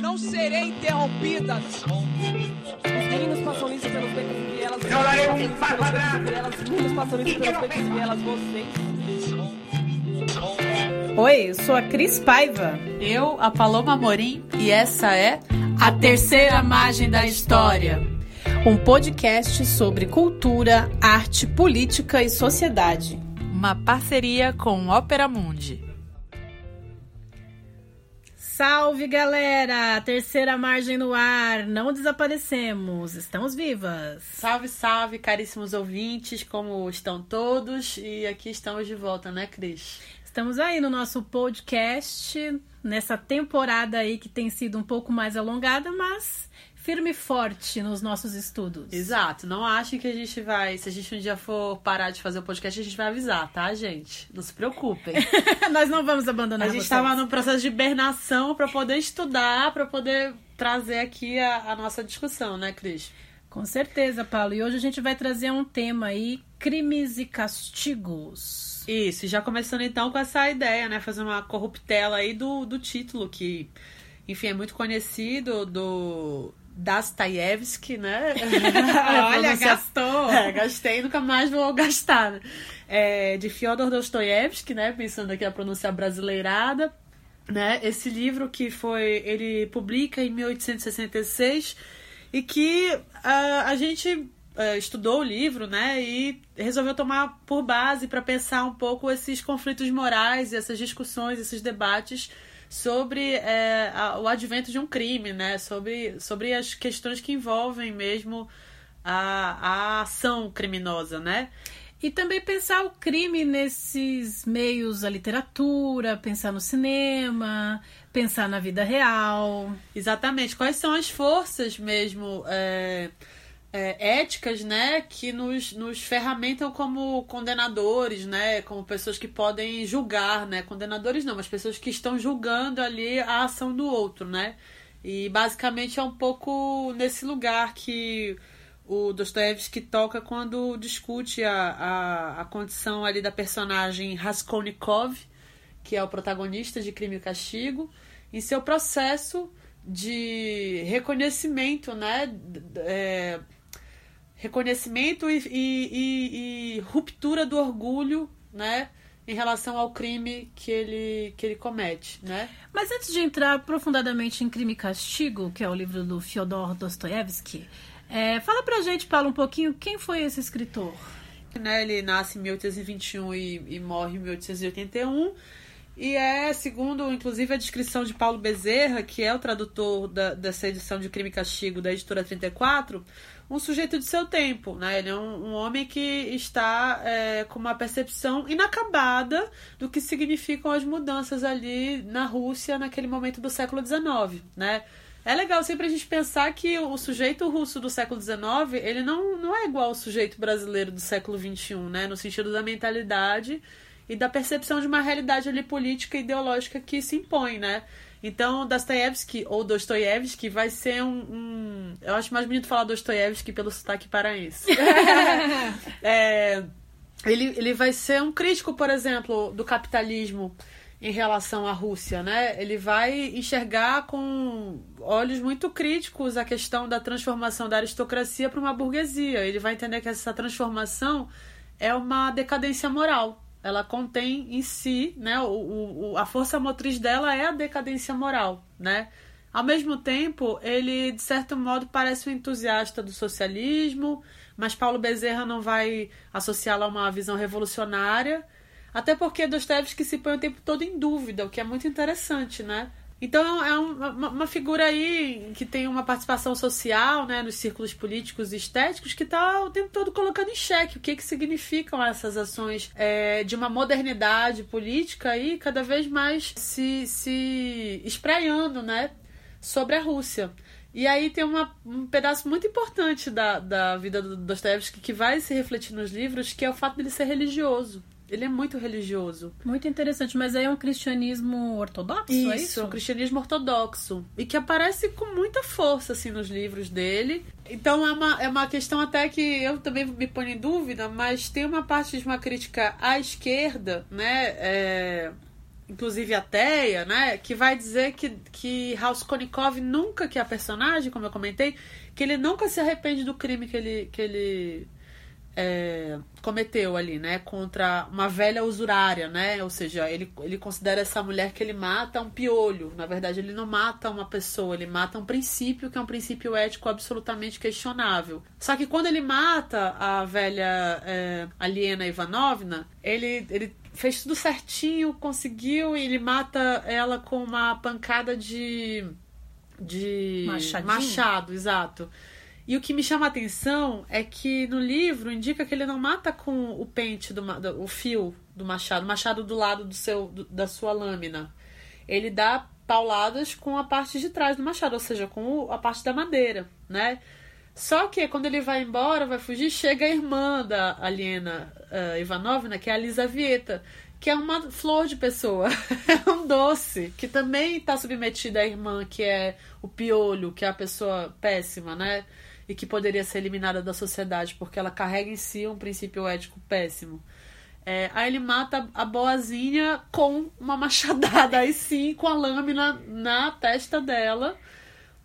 Não serei interrompida. Os meninos passam isso pelos becos e vielas. Eu darei um passo atrás. Os meninos passam isso pelos becos e vielas. Vocês. Oi, eu sou a Cris Paiva. Eu, a Paloma Morim, e essa é a terceira margem da história. Um podcast sobre cultura, arte, política e sociedade. Uma parceria com Ópera Mundi. Salve galera! Terceira margem no ar, não desaparecemos, estamos vivas. Salve, salve, caríssimos ouvintes, como estão todos? E aqui estamos de volta, né, Cris? Estamos aí no nosso podcast, nessa temporada aí que tem sido um pouco mais alongada, mas firme e forte nos nossos estudos. Exato, não achem que a gente vai, se a gente um dia for parar de fazer o podcast, a gente vai avisar, tá, gente? Não se preocupem. Nós não vamos abandonar A gente estava no processo de hibernação para poder estudar, para poder trazer aqui a, a nossa discussão, né, Cris? Com certeza, Paulo. E hoje a gente vai trazer um tema aí, crimes e castigos. Isso, já começando então com essa ideia, né? Fazer uma corruptela aí do, do título, que, enfim, é muito conhecido do Dostoiévski, né? Olha, gastou. É, gastei, nunca mais vou gastar. Né? É, de Fyodor Dostoiévski, né? Pensando aqui a pronúncia brasileirada. Né? Esse livro que foi. Ele publica em 1866 e que ah, a gente ah, estudou o livro, né? E resolveu tomar por base para pensar um pouco esses conflitos morais, essas discussões, esses debates sobre é, a- o advento de um crime, né? Sobre, sobre as questões que envolvem mesmo a, a ação criminosa, né? E também pensar o crime nesses meios, a literatura, pensar no cinema, pensar na vida real. Exatamente. Quais são as forças mesmo é, é, éticas, né, que nos, nos ferramentam como condenadores, né, como pessoas que podem julgar, né, condenadores não, mas pessoas que estão julgando ali a ação do outro, né. E basicamente é um pouco nesse lugar que o Dostoiévski toca quando discute a, a, a condição ali da personagem Raskolnikov, que é o protagonista de Crime e Castigo, em seu processo de reconhecimento, né? é, reconhecimento e, e- e- ruptura do orgulho, né? Em relação ao crime que ele, que ele comete, né? Mas antes de entrar aprofundadamente em Crime e Castigo, que é o livro do Fyodor Dostoevsky, é, fala pra gente, Paulo, um pouquinho quem foi esse escritor. né? Ele nasce em 1821 e, e morre em 1881. E é, segundo, inclusive, a descrição de Paulo Bezerra, que é o tradutor da- dessa edição de Crime e Castigo da editora 34, um sujeito de seu tempo. Né? Ele é um, um homem que está é, com uma percepção inacabada do que significam as mudanças ali na Rússia naquele momento do século XIX. Né? É legal sempre a gente pensar que o sujeito russo do século XIX, ele não, não é igual ao sujeito brasileiro do século XXI, né? No sentido da mentalidade e da percepção de uma realidade ali política e ideológica que se impõe, né? Então, Dostoiévski, ou Dostoiévski, vai ser um, um- Eu acho mais bonito falar Dostoiévski pelo sotaque paraense. É, ele, ele vai ser um crítico, por exemplo, do capitalismo em relação à Rússia, né? Ele vai enxergar com olhos muito críticos a questão da transformação da aristocracia para uma burguesia. Ele vai entender que essa transformação é uma decadência moral. Ela contém em si, né? O, o- a força motriz dela é a decadência moral, né? Ao mesmo tempo, ele, de certo modo, parece um entusiasta do socialismo, mas Paulo Bezerra não vai associá-lo a uma visão revolucionária, até porque Dostoevsky se põe o tempo todo em dúvida, o que é muito interessante, né? Então é um- uma, uma figura aí que tem uma participação social né, nos círculos políticos e estéticos que está o tempo todo colocando em xeque o que, que significam essas ações é, de uma modernidade política aí cada vez mais se, se espraiando né, sobre a Rússia. E aí tem uma, um pedaço muito importante da, da vida do Dostoevsky que vai se refletir nos livros, que é o fato dele ser religioso. Ele é muito religioso. Muito interessante, mas aí é um cristianismo ortodoxo, é isso? é o cristianismo ortodoxo. E que aparece com muita força, assim, nos livros dele. Então é uma, é uma questão até que eu também me ponho em dúvida, mas tem uma parte de uma crítica à esquerda, né? É, inclusive ateia, né? Que vai dizer que, que Raskolnikov nunca, que é a personagem, como eu comentei, que ele nunca se arrepende do crime que ele, que ele é, cometeu ali, né? Contra uma velha usurária, né? Ou seja, ele, ele considera essa mulher que ele mata um piolho. Na verdade, ele não mata uma pessoa, ele mata um princípio que é um princípio ético absolutamente questionável. Só que quando ele mata a velha é, Aliena Ivanovna, ele, ele fez tudo certinho, conseguiu, e ele mata ela com uma pancada de. de. Machadinho? machado, exato. E o que me chama a atenção é que no livro indica que ele não mata com o pente, do, do o fio do machado, o machado do lado do seu, do, da sua lâmina. Ele dá pauladas com a parte de trás do machado, ou seja, com a parte da madeira, né? Só que quando ele vai embora, vai fugir, chega a irmã da Aliena uh, Ivanovna, que é a Lisavieta, que é uma flor de pessoa, é um doce, que também está submetida à irmã, que é o piolho, que é a pessoa péssima, né? E que poderia ser eliminada da sociedade, porque ela carrega em si um princípio ético péssimo. É, aí ele mata a boazinha com uma machadada, aí sim, com a lâmina na testa dela.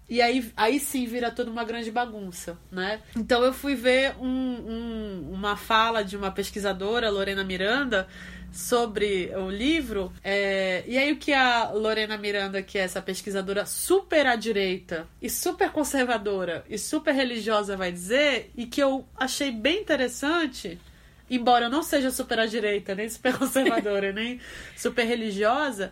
E aí, aí sim vira toda uma grande bagunça, né? Então eu fui ver um, um, uma fala de uma pesquisadora, Lorena Miranda, sobre o livro. É, e aí o que a Lorena Miranda, que é essa pesquisadora super à direita e super conservadora e super religiosa, vai dizer, e que eu achei bem interessante, embora eu não seja super à direita, nem super conservadora, nem super religiosa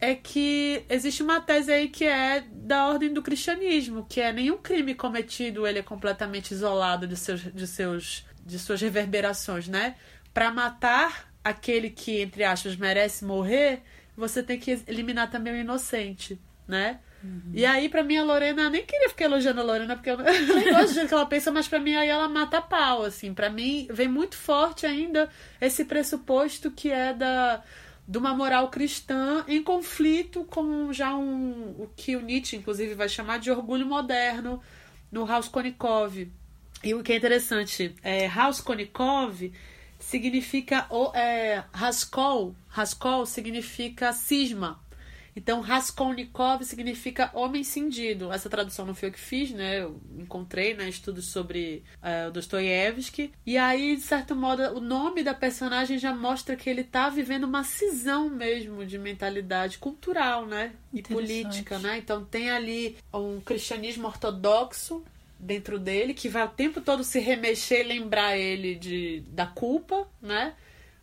é que existe uma tese aí que é da ordem do cristianismo, que é nenhum crime cometido ele é completamente isolado de seus de seus de suas reverberações, né? Para matar aquele que entre aspas merece morrer, você tem que eliminar também o inocente, né? Uhum. E aí, pra mim, a Lorena, nem queria ficar elogiando a Lorena, porque eu nem gosto do jeito que ela pensa, mas pra mim aí ela mata pau, assim. Pra mim, vem muito forte ainda esse pressuposto que é da, de uma moral cristã em conflito com já um o que o Nietzsche inclusive vai chamar de orgulho moderno no Raskolnikov. E o que é interessante, é, Raskolnikov significa é, Raskol, Raskol significa cisma, então, Raskolnikov significa homem cindido. Essa tradução não foi eu que fiz, né? Eu encontrei né, estudos sobre uh, Dostoiévski. E aí, de certo modo, o nome da personagem já mostra que ele está vivendo uma cisão mesmo de mentalidade cultural, né? E política, né? Então, tem ali um cristianismo ortodoxo dentro dele que vai o tempo todo se remexer lembrar ele de, da culpa, né?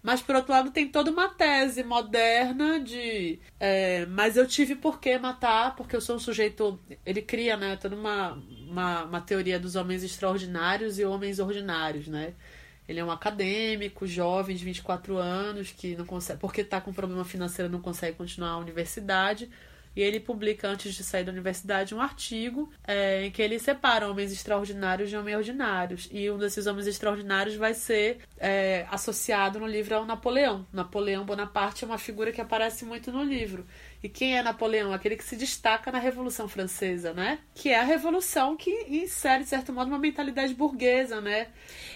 Mas, por outro lado, tem toda uma tese moderna de. É, mas eu tive por que matar, porque eu sou um sujeito. Ele cria, né? Toda uma, uma, uma teoria dos homens extraordinários e homens ordinários, né? Ele é um acadêmico, jovem, de 24 anos, que não consegue. Porque está com problema financeiro, não consegue continuar a universidade e ele publica, antes de sair da universidade, um artigo é, em que ele separa homens extraordinários de homens ordinários. E um desses homens extraordinários vai ser é, associado no livro ao Napoleão. Napoleão Bonaparte é uma figura que aparece muito no livro. E quem é Napoleão? Aquele que se destaca na Revolução Francesa, né? Que é a revolução que insere, de certo modo, uma mentalidade burguesa, né?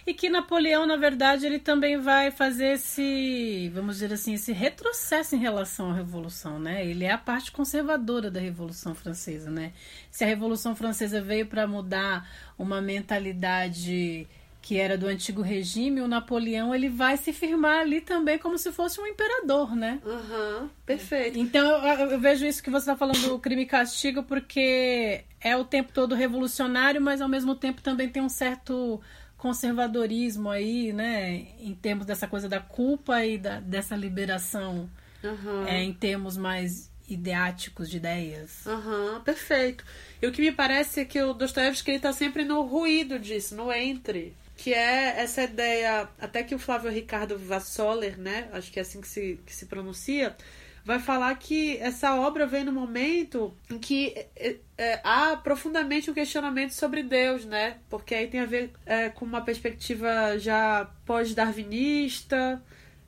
E que Napoleão, na verdade, ele também vai fazer esse, vamos dizer assim, esse retrocesso em relação à Revolução, né? Ele é a parte conservadora da Revolução Francesa, né? Se a Revolução Francesa veio para mudar uma mentalidade que era do antigo regime, o Napoleão ele vai se firmar ali também como se fosse um imperador, né? Uhum, perfeito. Então eu, eu vejo isso que você está falando do crime e castigo, porque é o tempo todo revolucionário, mas ao mesmo tempo também tem um certo conservadorismo aí, né? Em termos dessa coisa da culpa e da, dessa liberação uhum. é, em termos mais ideáticos de ideias. Aham, uhum, perfeito. E o que me parece é que o Dostoiévski está sempre no ruído disso, no entre que é essa ideia, até que o Flávio Ricardo Vassoler, né, acho que é assim que se, que se pronuncia, vai falar que essa obra vem no momento em que é, é, há profundamente um questionamento sobre Deus, né? Porque aí tem a ver é, com uma perspectiva já pós-darwinista,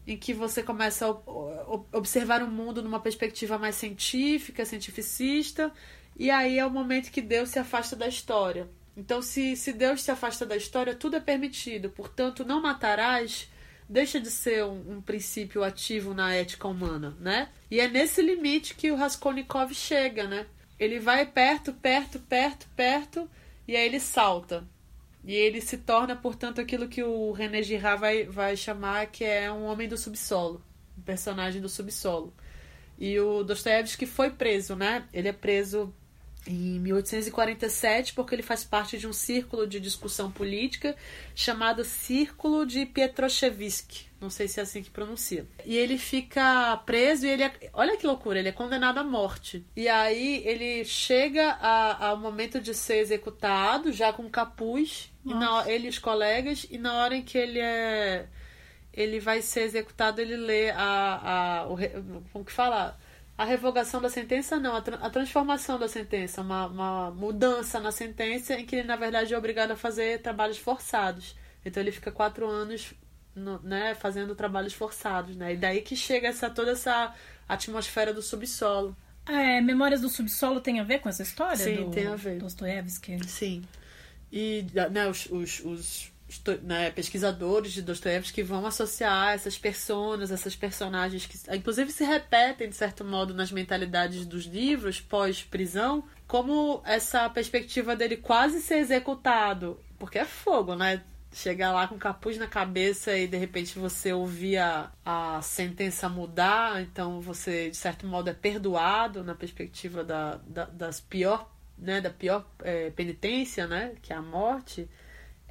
em que você começa a observar o mundo numa perspectiva mais científica, cientificista, e aí é o momento que Deus se afasta da história. Então, se, se Deus se afasta da história, tudo é permitido. Portanto, não matarás deixa de ser um, um, princípio ativo na ética humana, né? E é nesse limite que o Raskolnikov chega, né? Ele vai perto, perto, perto, perto, e aí ele salta. E ele se torna, portanto, aquilo que o René Girard vai, vai chamar que é um homem do subsolo, um personagem do subsolo. E o Dostoiévski foi preso, né? Ele é preso em 1847, porque ele faz parte de um círculo de discussão política chamado Círculo de Pietroshevsky. Não sei se é assim que pronuncia. E ele fica preso e ele é, olha que loucura, ele é condenado à morte. E aí ele chega a, ao momento de ser executado, já com capuz, na, ele e os colegas, e na hora em que ele é ele vai ser executado, ele lê a, a o, como que fala? A revogação da sentença, não, a, tra a transformação da sentença, uma, uma, mudança na sentença em que ele, na verdade, é obrigado a fazer trabalhos forçados. Então ele fica quatro anos no, né, fazendo trabalhos forçados, né? E daí que chega essa, toda essa atmosfera do subsolo. É, Memórias do Subsolo tem a ver com essa história? Sim, do, tem a ver. Dostoiévski? Sim. E né, os, os, os né, pesquisadores de Dostoiévski que vão associar essas personas, essas personagens que inclusive se repetem de certo modo nas mentalidades dos livros pós-prisão, como essa perspectiva dele quase ser executado, porque é fogo, né? Chegar lá com capuz na cabeça e de repente você ouvir a, a sentença mudar, então você de certo modo é perdoado na perspectiva da, da das pior, né, da pior é, penitência, né, que é a morte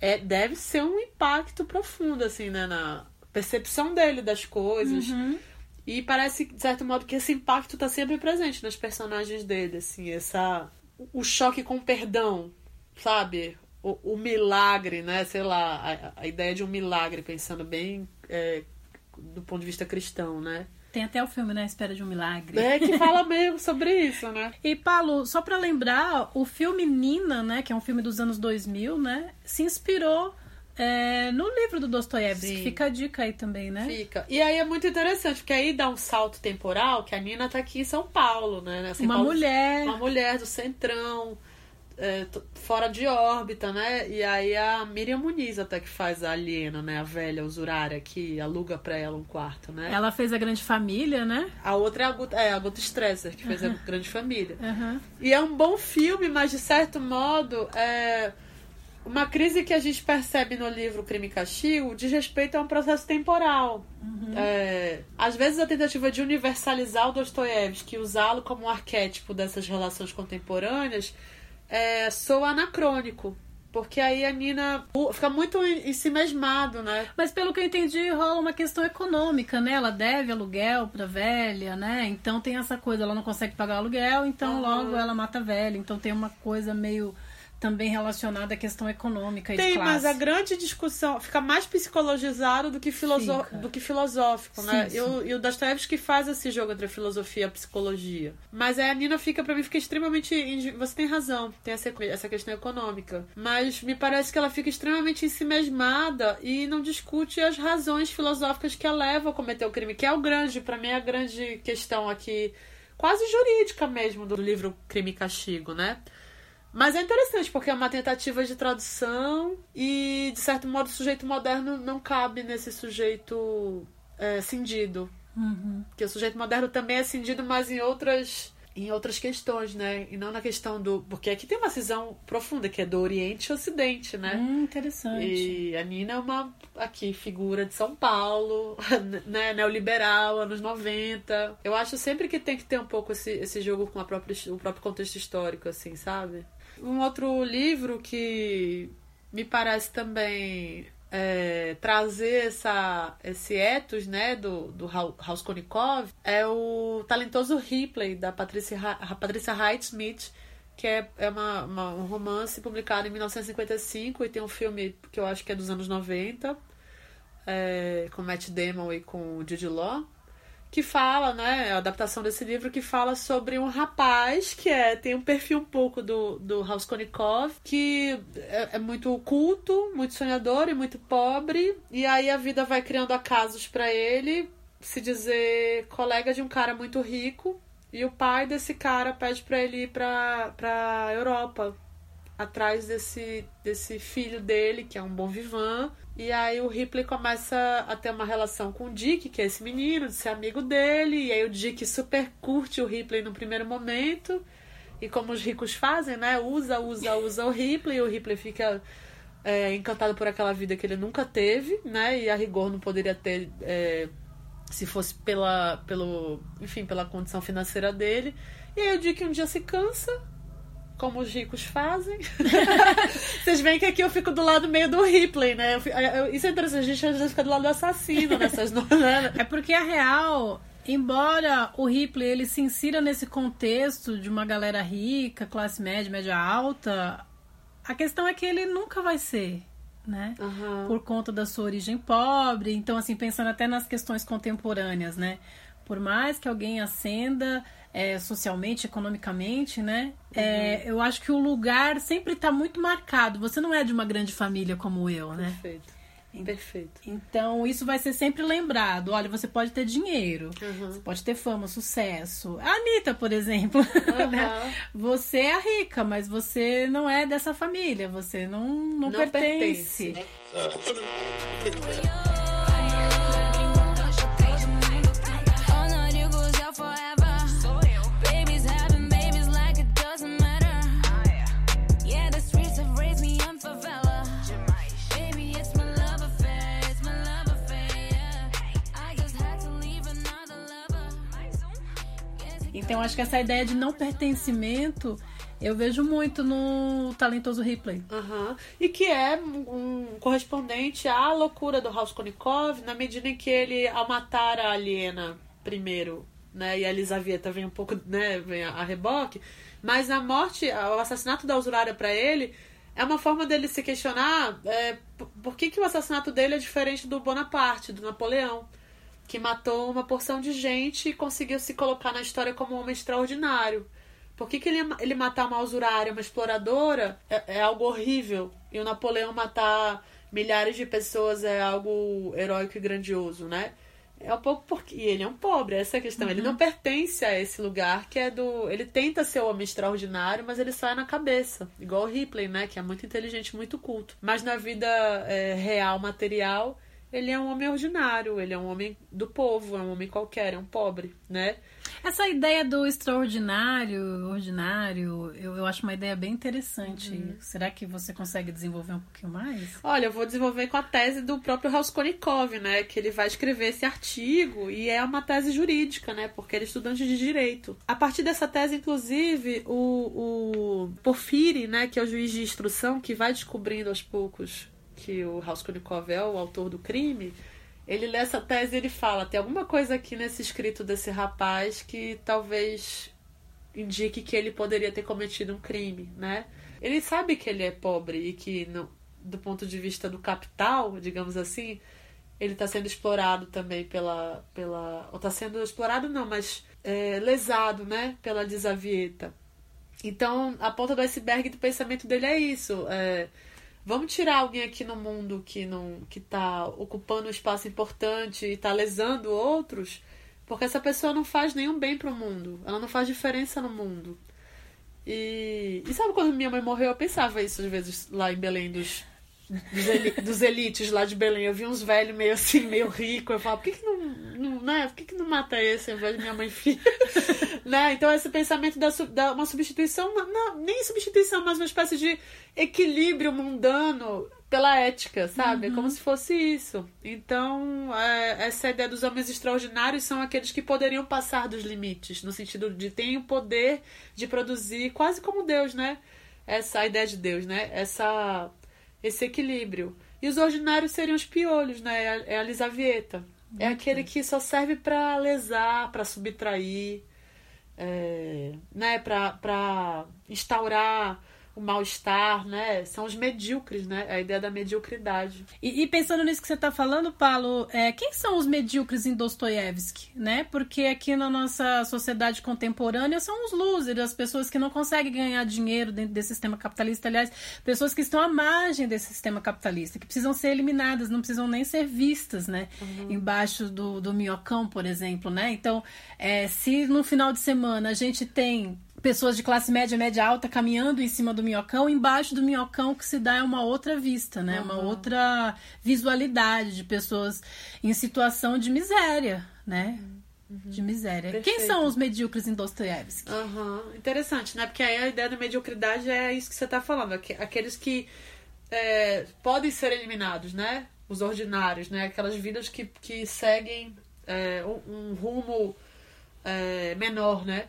é, deve ser um impacto profundo, assim, né? Na percepção dele das coisas. Uhum. E parece, de certo modo, que esse impacto tá sempre presente nas personagens dele, assim, essa... O choque com o perdão, sabe? O, o milagre, né? Sei lá, a, a, ideia de um milagre, pensando bem é, do ponto de vista cristão, né? Tem até o filme, né? Espera de um Milagre. É, que fala meio sobre isso, né? E, Paulo, só para lembrar, o filme Nina, né? Que é um filme dos anos 2000, né? Se inspirou é, no livro do Dostoiévski. Fica a dica aí também, né? Fica. E aí é muito interessante, porque aí dá um salto temporal, que a Nina tá aqui em São Paulo, né? Assim, uma Paulo, mulher. Uma mulher do Centrão é, fora de órbita, né? E aí a Miriam Muniz até que faz a aliena, né? A velha usurária que aluga pra ela um quarto, né? Ela fez a Grande Família, né? A outra é a Guta, é, a Guta Stresser, que fez a Grande Família. Uhum. E é um bom filme, mas de certo modo é uma crise que a gente percebe no livro Crime e Castigo diz respeito a um processo temporal. Uhum. É, às vezes a tentativa de universalizar o Dostoiévski, usá-lo como um arquétipo dessas relações contemporâneas, é, sou anacrônico. Porque aí a Nina fica muito em si mesmado, né? Mas pelo que eu entendi, rola uma questão econômica, né? Ela deve aluguel pra velha, né? Então tem essa coisa, ela não consegue pagar aluguel, então uhum. logo ela mata a velha. Então tem uma coisa meio também relacionada à questão econômica e Tem, mas a grande discussão fica mais psicologizado do que, filoso... do que filosófico, né? Sim, e, o, e o Dostoevsky faz esse jogo entre a filosofia e a psicologia. Mas aí a Nina fica, para mim, fica extremamente. Você tem razão, tem essa, essa questão econômica. Mas me parece que ela fica extremamente ensimesmada e não discute as razões filosóficas que a levam a cometer o crime, que é o grande, para mim, é a grande questão aqui, quase jurídica mesmo, do livro Crime e Castigo, né? Mas é interessante, porque é uma tentativa de tradução e, de certo modo, o sujeito moderno não cabe nesse sujeito é, cindido. Uhum. Porque o sujeito moderno também é cindido, mas em outras em outras questões, né? E não na questão do. Porque aqui tem uma cisão profunda, que é do Oriente e Ocidente, né? Hum, interessante. E a Nina é uma aqui, figura de São Paulo, né? Neoliberal, anos 90. Eu acho sempre que tem que ter um pouco esse, esse jogo com a própria, o próprio contexto histórico, assim, sabe? Um outro livro que me parece também é, trazer essa, esse ethos né, do, do Raskolnikov é o talentoso Ripley, da Patrícia, Patrícia Hyde Smith, que é, é uma, uma, um romance publicado em 1955 e tem um filme que eu acho que é dos anos 90, é, com Matt Damon e com Jude Law que fala, né, a adaptação desse livro que fala sobre um rapaz que é tem um perfil um pouco do, do Raskolnikov, que é, é muito culto, muito sonhador e muito pobre, e aí a vida vai criando acasos para ele se dizer colega de um cara muito rico, e o pai desse cara pede para ele ir pra, pra Europa atrás desse, desse filho dele, que é um bom vivan. E aí o Ripley começa a ter uma relação com o Dick, que é esse menino, de ser amigo dele. E aí o Dick super curte o Ripley no primeiro momento. E como os ricos fazem, né? Usa, usa, usa o Ripley. E o Ripley fica é, encantado por aquela vida que ele nunca teve, né? E a rigor não poderia ter é, se fosse pela, pelo, enfim, pela condição financeira dele. E aí o Dick um dia se cansa, como os ricos fazem. Vocês veem que aqui eu fico do lado meio do Ripley, né? Eu, eu, isso é interessante, a gente às vezes fica do lado do assassino nessas novelas. É porque a real, embora o Ripley ele se insira nesse contexto de uma galera rica, classe média, média alta, a questão é que ele nunca vai ser. Né? Uhum. Por conta da sua origem pobre. Então, assim, pensando até nas questões contemporâneas, né? Por mais que alguém ascenda é, socialmente, economicamente, né? É, uhum. É, eu acho que o lugar sempre está muito marcado. Você não é de uma grande família como eu, né? Perfeito. Perfeito. Então, isso vai ser sempre lembrado. Olha, você pode ter dinheiro, uhum. você pode ter fama, sucesso. A Anitta, por exemplo. Uhum. né? Você é a rica, mas você não é dessa família. Você não, não, não pertence. pertence. Então, acho que essa ideia de não pertencimento eu vejo muito no talentoso Ripley. Uhum. E que é um correspondente à loucura do Raskolnikov, na medida em que ele, ao matar a aliena primeiro, né, e a Elisaveta vem um pouco, né, vem a, reboque, mas a morte, o assassinato da usurária para ele é uma forma dele se questionar é, por que, que o assassinato dele é diferente do Bonaparte, do Napoleão que matou uma porção de gente e conseguiu se colocar na história como um homem extraordinário. Por que, que ele, ele matar uma usurária, uma exploradora, é, é algo horrível? E o Napoleão matar milhares de pessoas é algo heróico e grandioso, né? É um pouco porque. E ele é um pobre, essa é a questão. Uhum. Ele não pertence a esse lugar que é do. Ele tenta ser o homem extraordinário, mas ele sai na cabeça. Igual o Ripley, né? Que é muito inteligente, muito culto. Mas na vida é, real, material, ele é um homem ordinário, ele é um homem do povo, é um homem qualquer, é um pobre, né? Essa ideia do extraordinário, ordinário, eu, eu acho uma ideia bem interessante. Uhum. Será que você consegue desenvolver um pouquinho mais? Olha, eu vou desenvolver com a tese do próprio Raskolnikov, né? Que ele vai escrever esse artigo e é uma tese jurídica, né? Porque ele é estudante de direito. A partir dessa tese, inclusive, o, o Porfiri, né? Que é o juiz de instrução, que vai descobrindo aos poucos que o Raskolnikov é o autor do crime, ele lê essa tese e ele fala: tem alguma coisa aqui nesse escrito desse rapaz que talvez indique que ele poderia ter cometido um crime, né? Ele sabe que ele é pobre e que, no, do ponto de vista do capital, digamos assim, ele está sendo explorado também pela. pela ou está sendo explorado, não, mas é, lesado, né? Pela desavieta. Então, a ponta do iceberg do pensamento dele é isso. É, Vamos tirar alguém aqui no mundo que não que tá ocupando um espaço importante e está lesando outros, porque essa pessoa não faz nenhum bem pro mundo. Ela não faz diferença no mundo. E, e sabe quando minha mãe morreu, eu pensava isso às vezes lá em Belém dos dos, eli dos, elites lá de Belém. Eu vi uns velhos meio assim, meio rico. Eu falo, por que, que não, não, né? Por que, que não mata esse ao invés de minha mãe filha? né? Então, esse pensamento da, da uma substituição, não, nem substituição, mas uma espécie de equilíbrio mundano pela ética, sabe? Uhum. Como se fosse isso. Então, é, essa ideia dos homens extraordinários são aqueles que poderiam passar dos limites, no sentido de terem o poder de produzir, quase como Deus, né? Essa ideia de Deus, né? Essa esse equilíbrio. E os ordinários seriam os piolhos, né? É a lisavieta. É aquele que só serve para lesar, para subtrair, é, né? para instaurar o mal-estar, né? São os medíocres, né? A ideia da mediocridade. E, e pensando nisso que você está falando, Paulo, é, quem são os medíocres em Dostoiévski, né? Porque aqui na nossa sociedade contemporânea são os losers, as pessoas que não conseguem ganhar dinheiro dentro desse sistema capitalista, aliás, pessoas que estão à margem desse sistema capitalista, que precisam ser eliminadas, não precisam nem ser vistas, né? Uhum. Embaixo do, do minhocão, por exemplo, né? Então, é, se no final de semana a gente tem pessoas de classe média, média alta caminhando em cima do minhocão, embaixo do minhocão que se dá é uma outra vista, né? Uhum. Uma outra visualidade de pessoas em situação de miséria, né? Uhum. De miséria. Perfeito. Quem são os medíocres em Dostoiévski? Uhum. Interessante, né? Porque aí a ideia da mediocridade é isso que você está falando. Aqueles que é, podem ser eliminados, né? Os ordinários, né? Aquelas vidas que, que seguem é, um, um, rumo é, menor, né?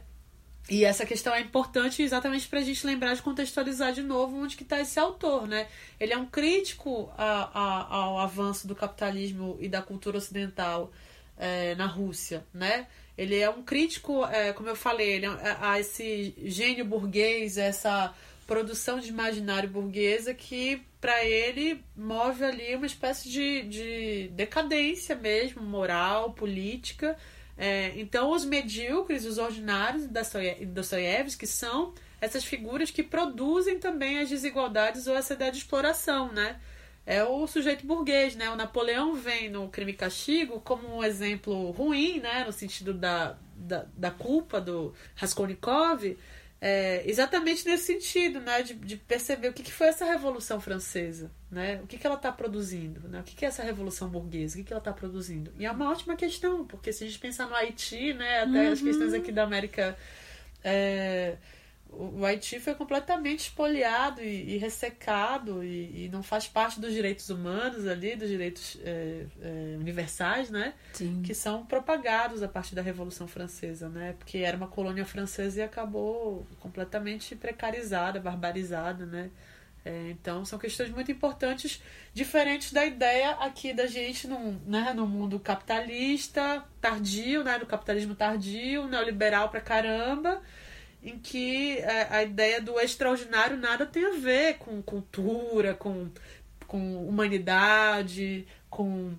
E essa questão é importante exatamente para a gente lembrar de contextualizar de novo onde que está esse autor, né? Ele é um crítico a, a, ao avanço do capitalismo e da cultura ocidental é, na Rússia, né? Ele é um crítico, é, como eu falei, ele é, a esse gênio burguês, essa produção de imaginário burguesa que para ele move ali uma espécie de, de decadência mesmo, moral, política. É, então, os medíocres, os ordinários de Dostoiévski são essas figuras que produzem também as desigualdades ou essa ideia de exploração, né? É o sujeito burguês, né? O Napoleão vem no Crime e Castigo como um exemplo ruim, né? No sentido da, da, da culpa do Raskolnikov, é, exatamente nesse sentido, né? De, de perceber o que, que, foi essa Revolução Francesa, né? O que, que ela está produzindo, né? O que, que é essa Revolução Burguesa, o que, que ela está produzindo. E é uma ótima questão, porque se a gente pensar no Haiti, né? Até uhum. as questões aqui da América... É, o Haiti foi completamente espoliado e, e ressecado e, e, não faz parte dos direitos humanos ali, dos direitos é, é, universais, né? Sim. Que são propagados a partir da Revolução Francesa, né? Porque era uma colônia francesa e acabou completamente precarizada, barbarizada, né? É, então são questões muito importantes, diferentes da ideia aqui da gente no, né, no mundo capitalista tardio, né? No capitalismo tardio, neoliberal pra caramba em que a, é, a ideia do extraordinário nada tem a ver com cultura, com, com humanidade, com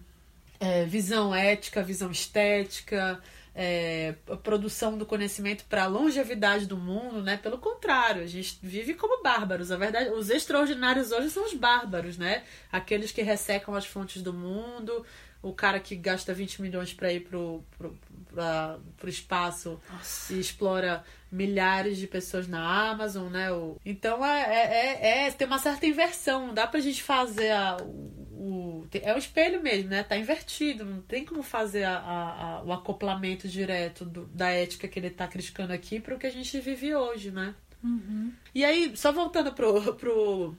é, visão ética, visão estética, é, produção do conhecimento para a longevidade do mundo, né? Pelo contrário, a gente vive como bárbaros. A verdade, os extraordinários hoje são os bárbaros, né? Aqueles que ressecam as fontes do mundo, o cara que gasta 20 milhões para ir pro, pro, pra, pro espaço Nossa. e explora milhares de pessoas na Amazon, né? O... Então é, é, é, é, tem uma certa inversão, não dá pra gente fazer a, o, o, É o espelho mesmo, né? Tá invertido, não tem como fazer a, a, o acoplamento direto do, da ética que ele tá criticando aqui para o que a gente vive hoje, né? Uhum. E aí, só voltando pro, pro,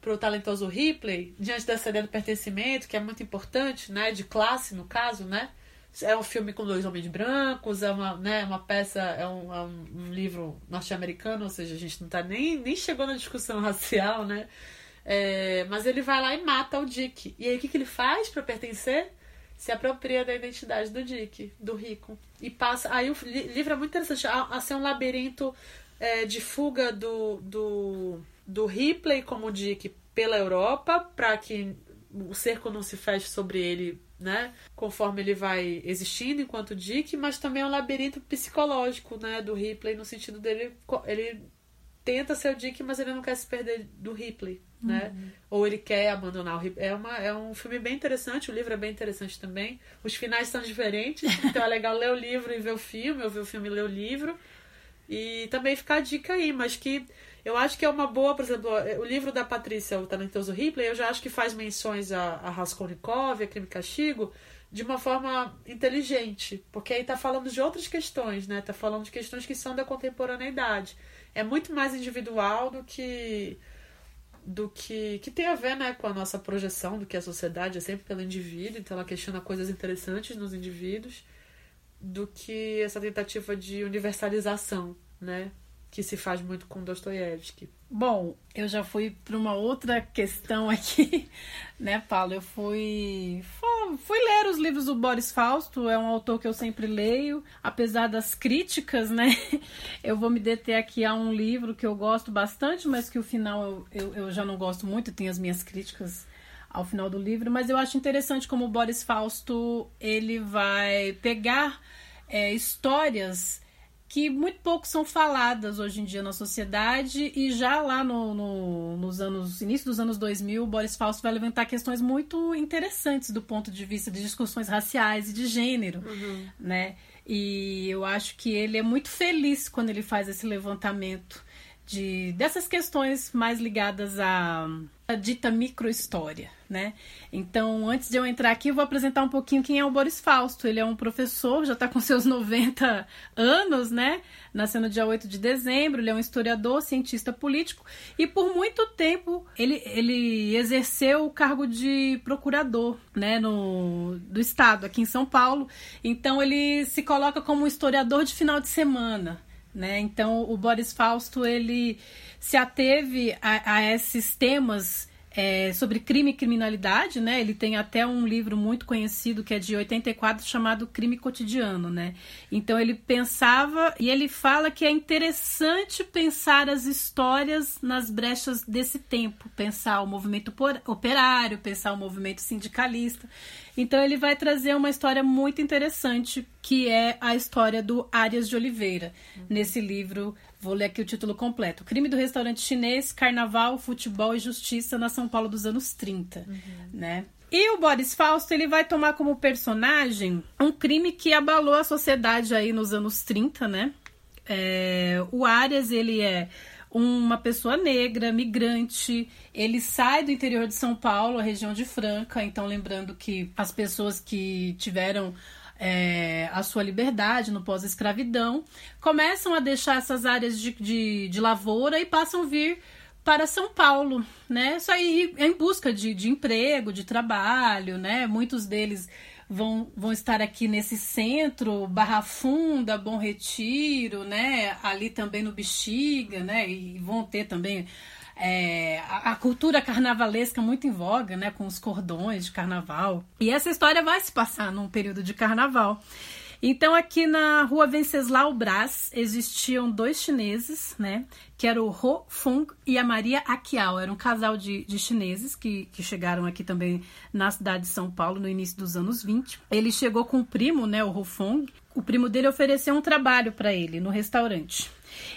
pro talentoso Ripley, diante dessa ideia do pertencimento, que é muito importante, né? De classe, no caso, né? É um filme com dois homens brancos, é uma, né, uma peça, é um, é um livro norte-americano, ou seja, a gente não tá nem, nem chegou na discussão racial, né? É, mas ele vai lá e mata o Dick. E aí o que, que ele faz para pertencer? Se apropria da identidade do Dick, do rico. E passa. Aí o livro é muito interessante. A, a ser um labirinto é, de fuga do, do do Ripley como Dick pela Europa, para que o cerco não se feche sobre ele, né? Conforme ele vai existindo enquanto Dick, mas também é um labirinto psicológico, né? Do Ripley, no sentido dele. Ele tenta ser o Dick, mas ele não quer se perder do Ripley, né? Uhum. Ou ele quer abandonar o Ripley. É, uma, é um filme bem interessante, o livro é bem interessante também. Os finais são diferentes, então é legal ler o livro e ver o filme, ou ver o filme e ler o livro. E também ficar a dica aí, mas que eu acho que é uma boa, por exemplo, o livro da Patrícia, o Talentoso Ripley, eu já acho que faz menções a, a Raskolnikov, a Crime e Castigo, de uma forma inteligente, porque aí tá falando de outras questões, né? Tá falando de questões que são da contemporaneidade. É muito mais individual do que do que que tem a ver, né, com a nossa projeção do que a sociedade é sempre pelo indivíduo, então ela questiona coisas interessantes nos indivíduos do que essa tentativa de universalização, né? Que se faz muito com Dostoiévski. Bom, eu já fui para uma outra questão aqui, né, Paulo? Eu fui, fui ler os livros do Boris Fausto, é um autor que eu sempre leio, apesar das críticas, né? Eu vou me deter aqui a um livro que eu gosto bastante, mas que o final eu, eu, eu já não gosto muito, tenho as minhas críticas ao final do livro, mas eu acho interessante como o Boris Fausto ele vai pegar é, histórias que muito pouco são faladas hoje em dia na sociedade e já lá no, no, nos anos início dos anos 2000 o Boris Fausto vai levantar questões muito interessantes do ponto de vista de discussões raciais e de gênero, uhum. né? E eu acho que ele é muito feliz quando ele faz esse levantamento de dessas questões mais ligadas à, à dita microhistória, né? Então, antes de eu entrar aqui, eu vou apresentar um pouquinho quem é o Boris Fausto. Ele é um professor, já está com seus 90 anos, né? Nasceu no dia 8 de dezembro, ele é um historiador, cientista político e por muito tempo ele, ele exerceu o cargo de procurador, né, no, do estado aqui em São Paulo. Então, ele se coloca como um historiador de final de semana, né? Então, o Boris Fausto ele se ateve a, a esses temas é, sobre crime e criminalidade, né? Ele tem até um livro muito conhecido que é de 84 chamado Crime Cotidiano, né? Então ele pensava e ele fala que é interessante pensar as histórias nas brechas desse tempo, pensar o movimento operário, pensar o movimento sindicalista. Então ele vai trazer uma história muito interessante, que é a história do Arias de Oliveira, uhum. nesse livro Vou ler aqui o título completo. Crime do restaurante chinês, carnaval, futebol e justiça na São Paulo dos anos 30, uhum. né? E o Boris Fausto, ele vai tomar como personagem um crime que abalou a sociedade aí nos anos 30, né? É, o Arias, ele é uma pessoa negra, migrante. Ele sai do interior de São Paulo, a região de Franca. Então, lembrando que as pessoas que tiveram é, a sua liberdade no pós-escravidão, começam a deixar essas áreas de, de, de, lavoura e passam a vir para São Paulo, né? Isso aí em busca de, de emprego, de trabalho, né? Muitos deles vão, vão estar aqui nesse centro, Barra Funda, Bom Retiro, né? Ali também no Bexiga, né? E vão ter também é, a, a, cultura carnavalesca muito em voga, né, com os cordões de carnaval. E essa história vai se passar num período de carnaval. Então, aqui na rua Venceslau Brás existiam dois chineses, né? Que era o Ho Fung e a Maria Akiao. Era um casal de, de chineses que, que chegaram aqui também na cidade de São Paulo no início dos anos 20. Ele chegou com o primo, né? O Ho Fung. O primo dele ofereceu um trabalho para ele no restaurante.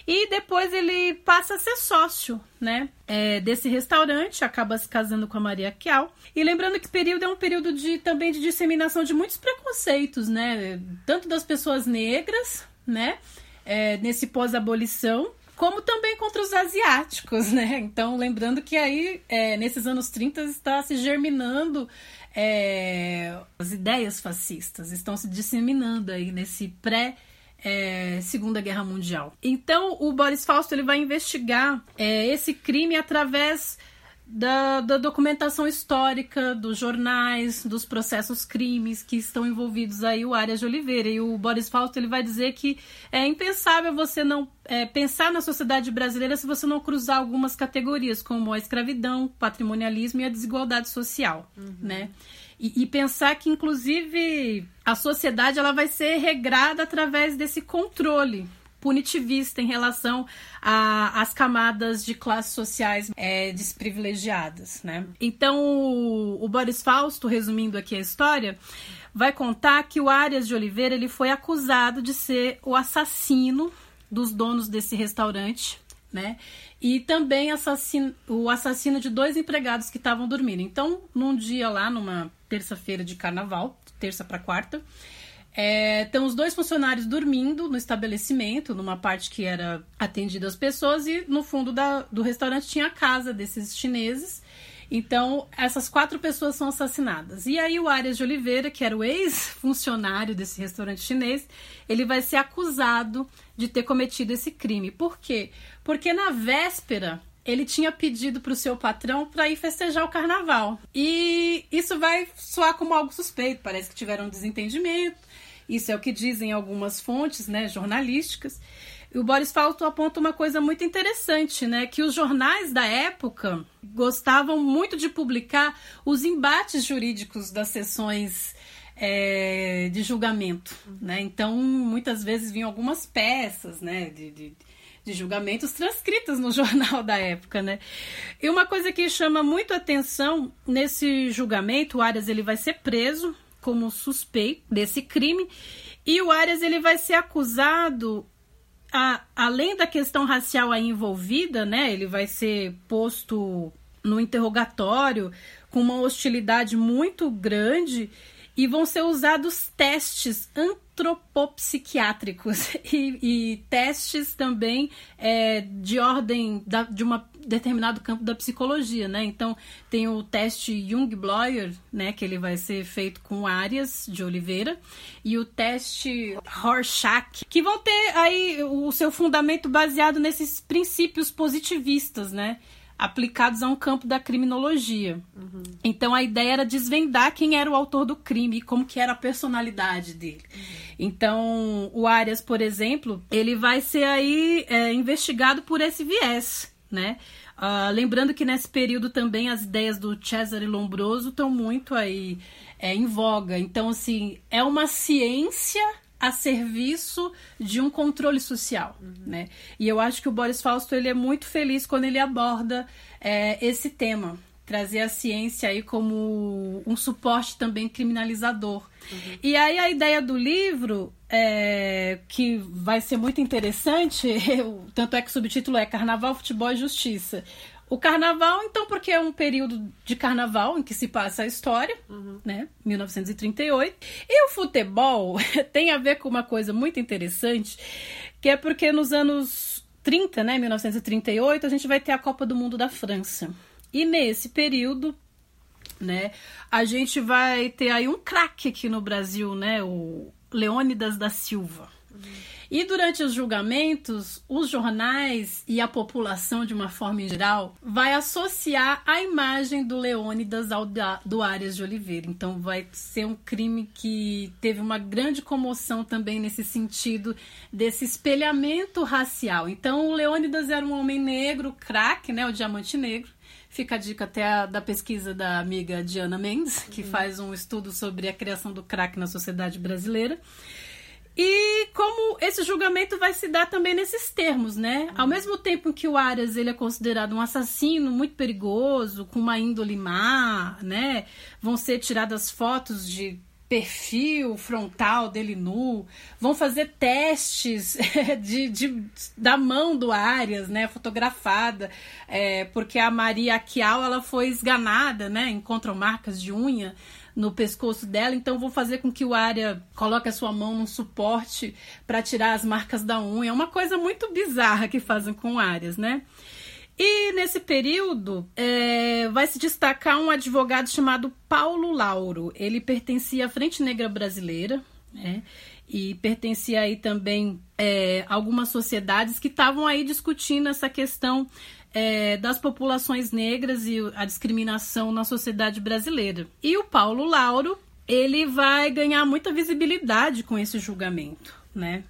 E depois ele passa a ser sócio, né? É, desse restaurante, acaba se casando com a Maria Kial. E lembrando que esse período é um período de, também de disseminação de muitos preconceitos, né? Tanto das pessoas negras, né? É, nesse pós-abolição, como também contra os asiáticos, né? Então, lembrando que aí, é, nesses anos 30, está se germinando é, as ideias fascistas, estão se disseminando aí nesse pré- é, Segunda Guerra Mundial. Então o Boris Fausto ele vai investigar é, esse crime através da, da, documentação histórica, dos jornais, dos processos crimes que estão envolvidos aí o Arias de Oliveira. E o Boris Fausto ele vai dizer que é impensável você não é, pensar na sociedade brasileira se você não cruzar algumas categorias, como a escravidão, o patrimonialismo e a desigualdade social, uhum. né? E, e, pensar que, inclusive, a sociedade ela vai ser regrada através desse controle punitivista em relação às camadas de classes sociais é, desprivilegiadas, né? Então, o, o Boris Fausto, resumindo aqui a história, vai contar que o Arias de Oliveira ele foi acusado de ser o assassino dos donos desse restaurante, né? E também assassino, o assassino de dois empregados que estavam dormindo. Então, num dia lá, numa terça-feira de carnaval, terça para quarta. É, estão os dois funcionários dormindo no estabelecimento, numa parte que era atendida às pessoas, e no fundo da, do restaurante tinha a casa desses chineses. Então, essas quatro pessoas são assassinadas. E aí, o Arias de Oliveira, que era o ex-funcionário desse restaurante chinês, ele vai ser acusado de ter cometido esse crime. Por quê? Porque na véspera ele tinha pedido para o seu patrão para ir festejar o carnaval. E isso vai soar como algo suspeito, parece que tiveram um desentendimento. Isso é o que dizem algumas fontes, né, jornalísticas. E o Boris Falto aponta uma coisa muito interessante, né, que os jornais da época gostavam muito de publicar os embates jurídicos das sessões é, de julgamento, né? Então, muitas vezes vinham algumas peças, né, de, de de julgamentos transcritas no jornal da época, né? E uma coisa que chama muito atenção nesse julgamento, o Arias ele vai ser preso como suspeito desse crime e o Arias ele vai ser acusado a, além da questão racial aí envolvida, né? Ele vai ser posto no interrogatório com uma hostilidade muito grande e vão ser usados testes antropopsiquiátricos e, e testes também é, de ordem da, de um determinado campo da psicologia, né? Então tem o teste Jung-Bloyer, né, que ele vai ser feito com áreas de Oliveira, e o teste Rorschach, que vão ter aí o seu fundamento baseado nesses princípios positivistas, né? aplicados a um campo da criminologia. Uhum. Então a ideia era desvendar quem era o autor do crime e como que era a personalidade dele. Uhum. Então o Arias, por exemplo, ele vai ser aí é, investigado por esse viés, né? Uh, lembrando que nesse período também as ideias do Cesare Lombroso estão muito aí é, em voga. Então, assim, é uma ciência a serviço de um controle social, uhum. né? E eu acho que o Boris Fausto ele é muito feliz quando ele aborda é, esse tema, trazer a ciência aí como um suporte também criminalizador. Uhum. E aí a ideia do livro, é, que vai ser muito interessante, tanto é que o subtítulo é Carnaval, Futebol e Justiça. O carnaval, então, porque é um período de carnaval em que se passa a história, uhum. né? 1938. E o futebol tem a ver com uma coisa muito interessante, que é porque nos anos 30, né? 1938, a gente vai ter a Copa do Mundo da França. E nesse período, né, a gente vai ter aí um craque aqui no Brasil, né? O Leônidas da Silva. Uhum. E durante os julgamentos, os jornais e a população, de uma forma geral, vai associar a imagem do Leônidas ao da, do Arias de Oliveira. Então, vai ser um crime que teve uma grande comoção também nesse sentido desse espelhamento racial. Então, o Leônidas era um homem negro, craque, né, o diamante negro. Fica a dica até da pesquisa da amiga Diana Mendes, que uhum. faz um estudo sobre a criação do crack na sociedade brasileira. E como esse julgamento vai se dar também nesses termos, né? Ao mesmo tempo que o Arias ele é considerado um assassino muito perigoso, com uma índole má, né? Vão ser tiradas fotos de perfil frontal dele nu, vão fazer testes de, de, da mão do Arias, né, fotografada, é, porque a Maria Aquial ela foi esganada, né, encontram marcas de unha no pescoço dela, então vou fazer com que o Arya coloque a sua mão num suporte para tirar as marcas da unha. É uma coisa muito bizarra que fazem com Arias, né? E nesse período é, vai se destacar um advogado chamado Paulo Lauro. Ele pertencia à Frente Negra Brasileira, né? E pertencia aí também é, algumas sociedades que estavam aí discutindo essa questão é, das populações negras e a discriminação na sociedade brasileira. E o Paulo Lauro, ele vai ganhar muita visibilidade com esse julgamento, né?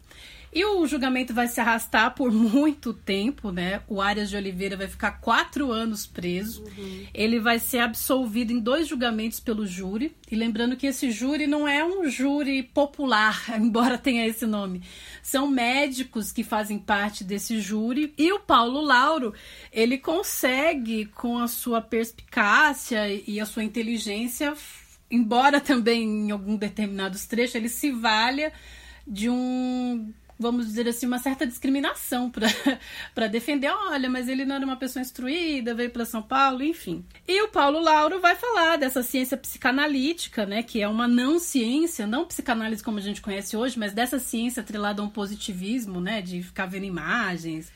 E o julgamento vai se arrastar por muito tempo, né? O Arias de Oliveira vai ficar quatro anos preso. Uhum. Ele vai ser absolvido em dois julgamentos pelo júri. E lembrando que esse júri não é um júri popular, embora tenha esse nome. São médicos que fazem parte desse júri. E o Paulo Lauro, ele consegue, com a sua perspicácia e a sua inteligência, embora também em algum determinados trechos, ele se valha de um vamos dizer assim, uma certa discriminação para defender. Olha, mas ele não era uma pessoa instruída, veio para São Paulo, enfim. E o Paulo Lauro vai falar dessa ciência psicanalítica, né, que é uma não ciência, não psicanálise como a gente conhece hoje, mas dessa ciência atrelada a um positivismo, né, de ficar vendo imagens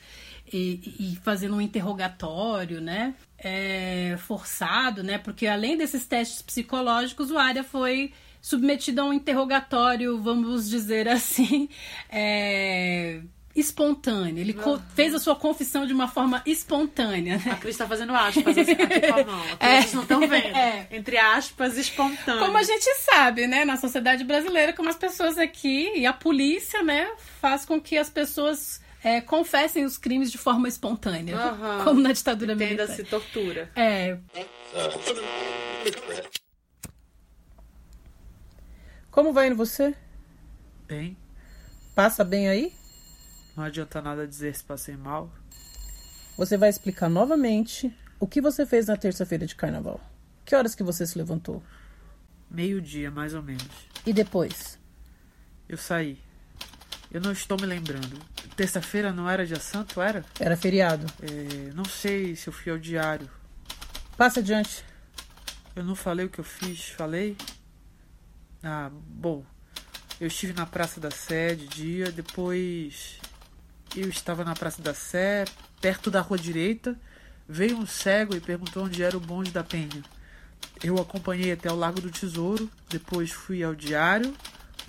e, e fazendo um interrogatório, né, é, forçado, né, porque além desses testes psicológicos, o área foi submetido a um interrogatório, vamos dizer assim, é, espontâneo. Ele uhum. fez a sua confissão de uma forma espontânea. Né? A Cris está fazendo aspas assim, aqui com a mão. É, vocês não estão vendo. É. Entre aspas, espontâneo. Como a gente sabe, né, na sociedade brasileira, como as pessoas aqui e a polícia, né, faz com que as pessoas é, confessem os crimes de forma espontânea, uhum. como na ditadura militar. Entenda-se tortura. É. Como vai indo você? Bem. Passa bem aí? Não adianta nada dizer se passei mal. Você vai explicar novamente o que você fez na terça-feira de carnaval. Que horas que você se levantou? Meio-dia, mais ou menos. E depois? Eu saí. Eu não estou me lembrando. Terça-feira não era dia santo, era? Era feriado. É, não sei se eu fui ao diário. Passa adiante. Eu não falei o que eu fiz, falei? Ah, bom. Eu estive na Praça da Sé de dia, depois eu estava na Praça da Sé, perto da rua direita. Veio um cego e perguntou onde era o bonde da Penha. Eu acompanhei até o Largo do Tesouro, depois fui ao Diário,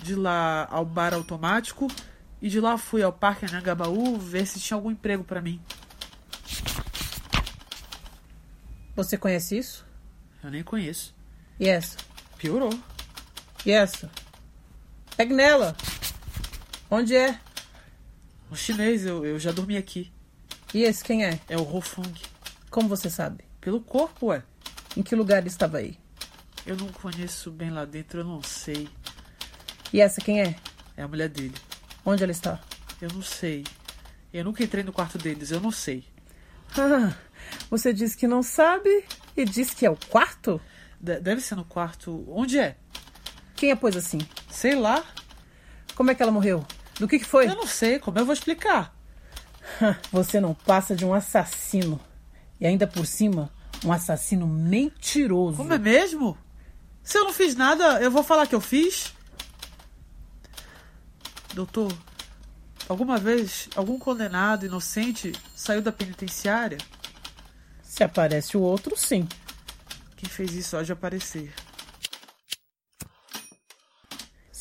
de lá ao Bar Automático e de lá fui ao Parque Anhangabaú ver se tinha algum emprego para mim. Você conhece isso? Eu nem conheço. E essa? Piorou. E essa? Pegue nela. Onde é? O chinês, eu, eu já dormi aqui. E esse quem é? É o Rofung. Como você sabe? Pelo corpo, ué. Em que lugar ele estava aí? Eu não conheço bem lá dentro, eu não sei. E essa quem é? É a mulher dele. Onde ela está? Eu não sei. Eu nunca entrei no quarto deles, eu não sei. Ah, você diz que não sabe e diz que é o quarto? De- deve ser no quarto. Onde é? Quem a pôs assim? Sei lá. Como é que ela morreu? Do que, que foi? Eu não sei, como eu vou explicar? Você não passa de um assassino. E ainda por cima, um assassino mentiroso. Como é mesmo? Se eu não fiz nada, eu vou falar que eu fiz? Doutor, alguma vez algum condenado inocente saiu da penitenciária? Se aparece o outro, sim. Quem fez isso pode aparecer.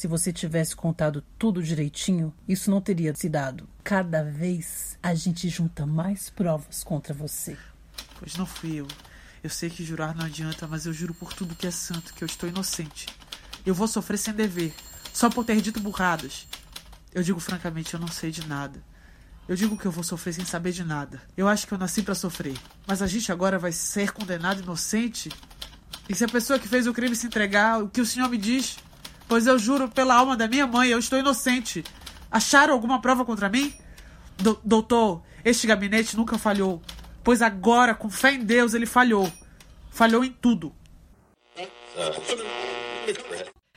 Se você tivesse contado tudo direitinho, isso não teria se dado. Cada vez a gente junta mais provas contra você. Pois não fui eu. Eu sei que jurar não adianta, mas eu juro por tudo que é santo que eu estou inocente. Eu vou sofrer sem dever, só por ter dito burradas. Eu digo francamente, eu não sei de nada. Eu digo que eu vou sofrer sem saber de nada. Eu acho que eu nasci pra sofrer. Mas a gente agora vai ser condenado inocente? E se a pessoa que fez o crime se entregar, o que o senhor me diz? Pois eu juro pela alma da minha mãe, eu estou inocente. Acharam alguma prova contra mim? Do- doutor, este gabinete nunca falhou. Pois agora, com fé em Deus, ele falhou. Falhou em tudo.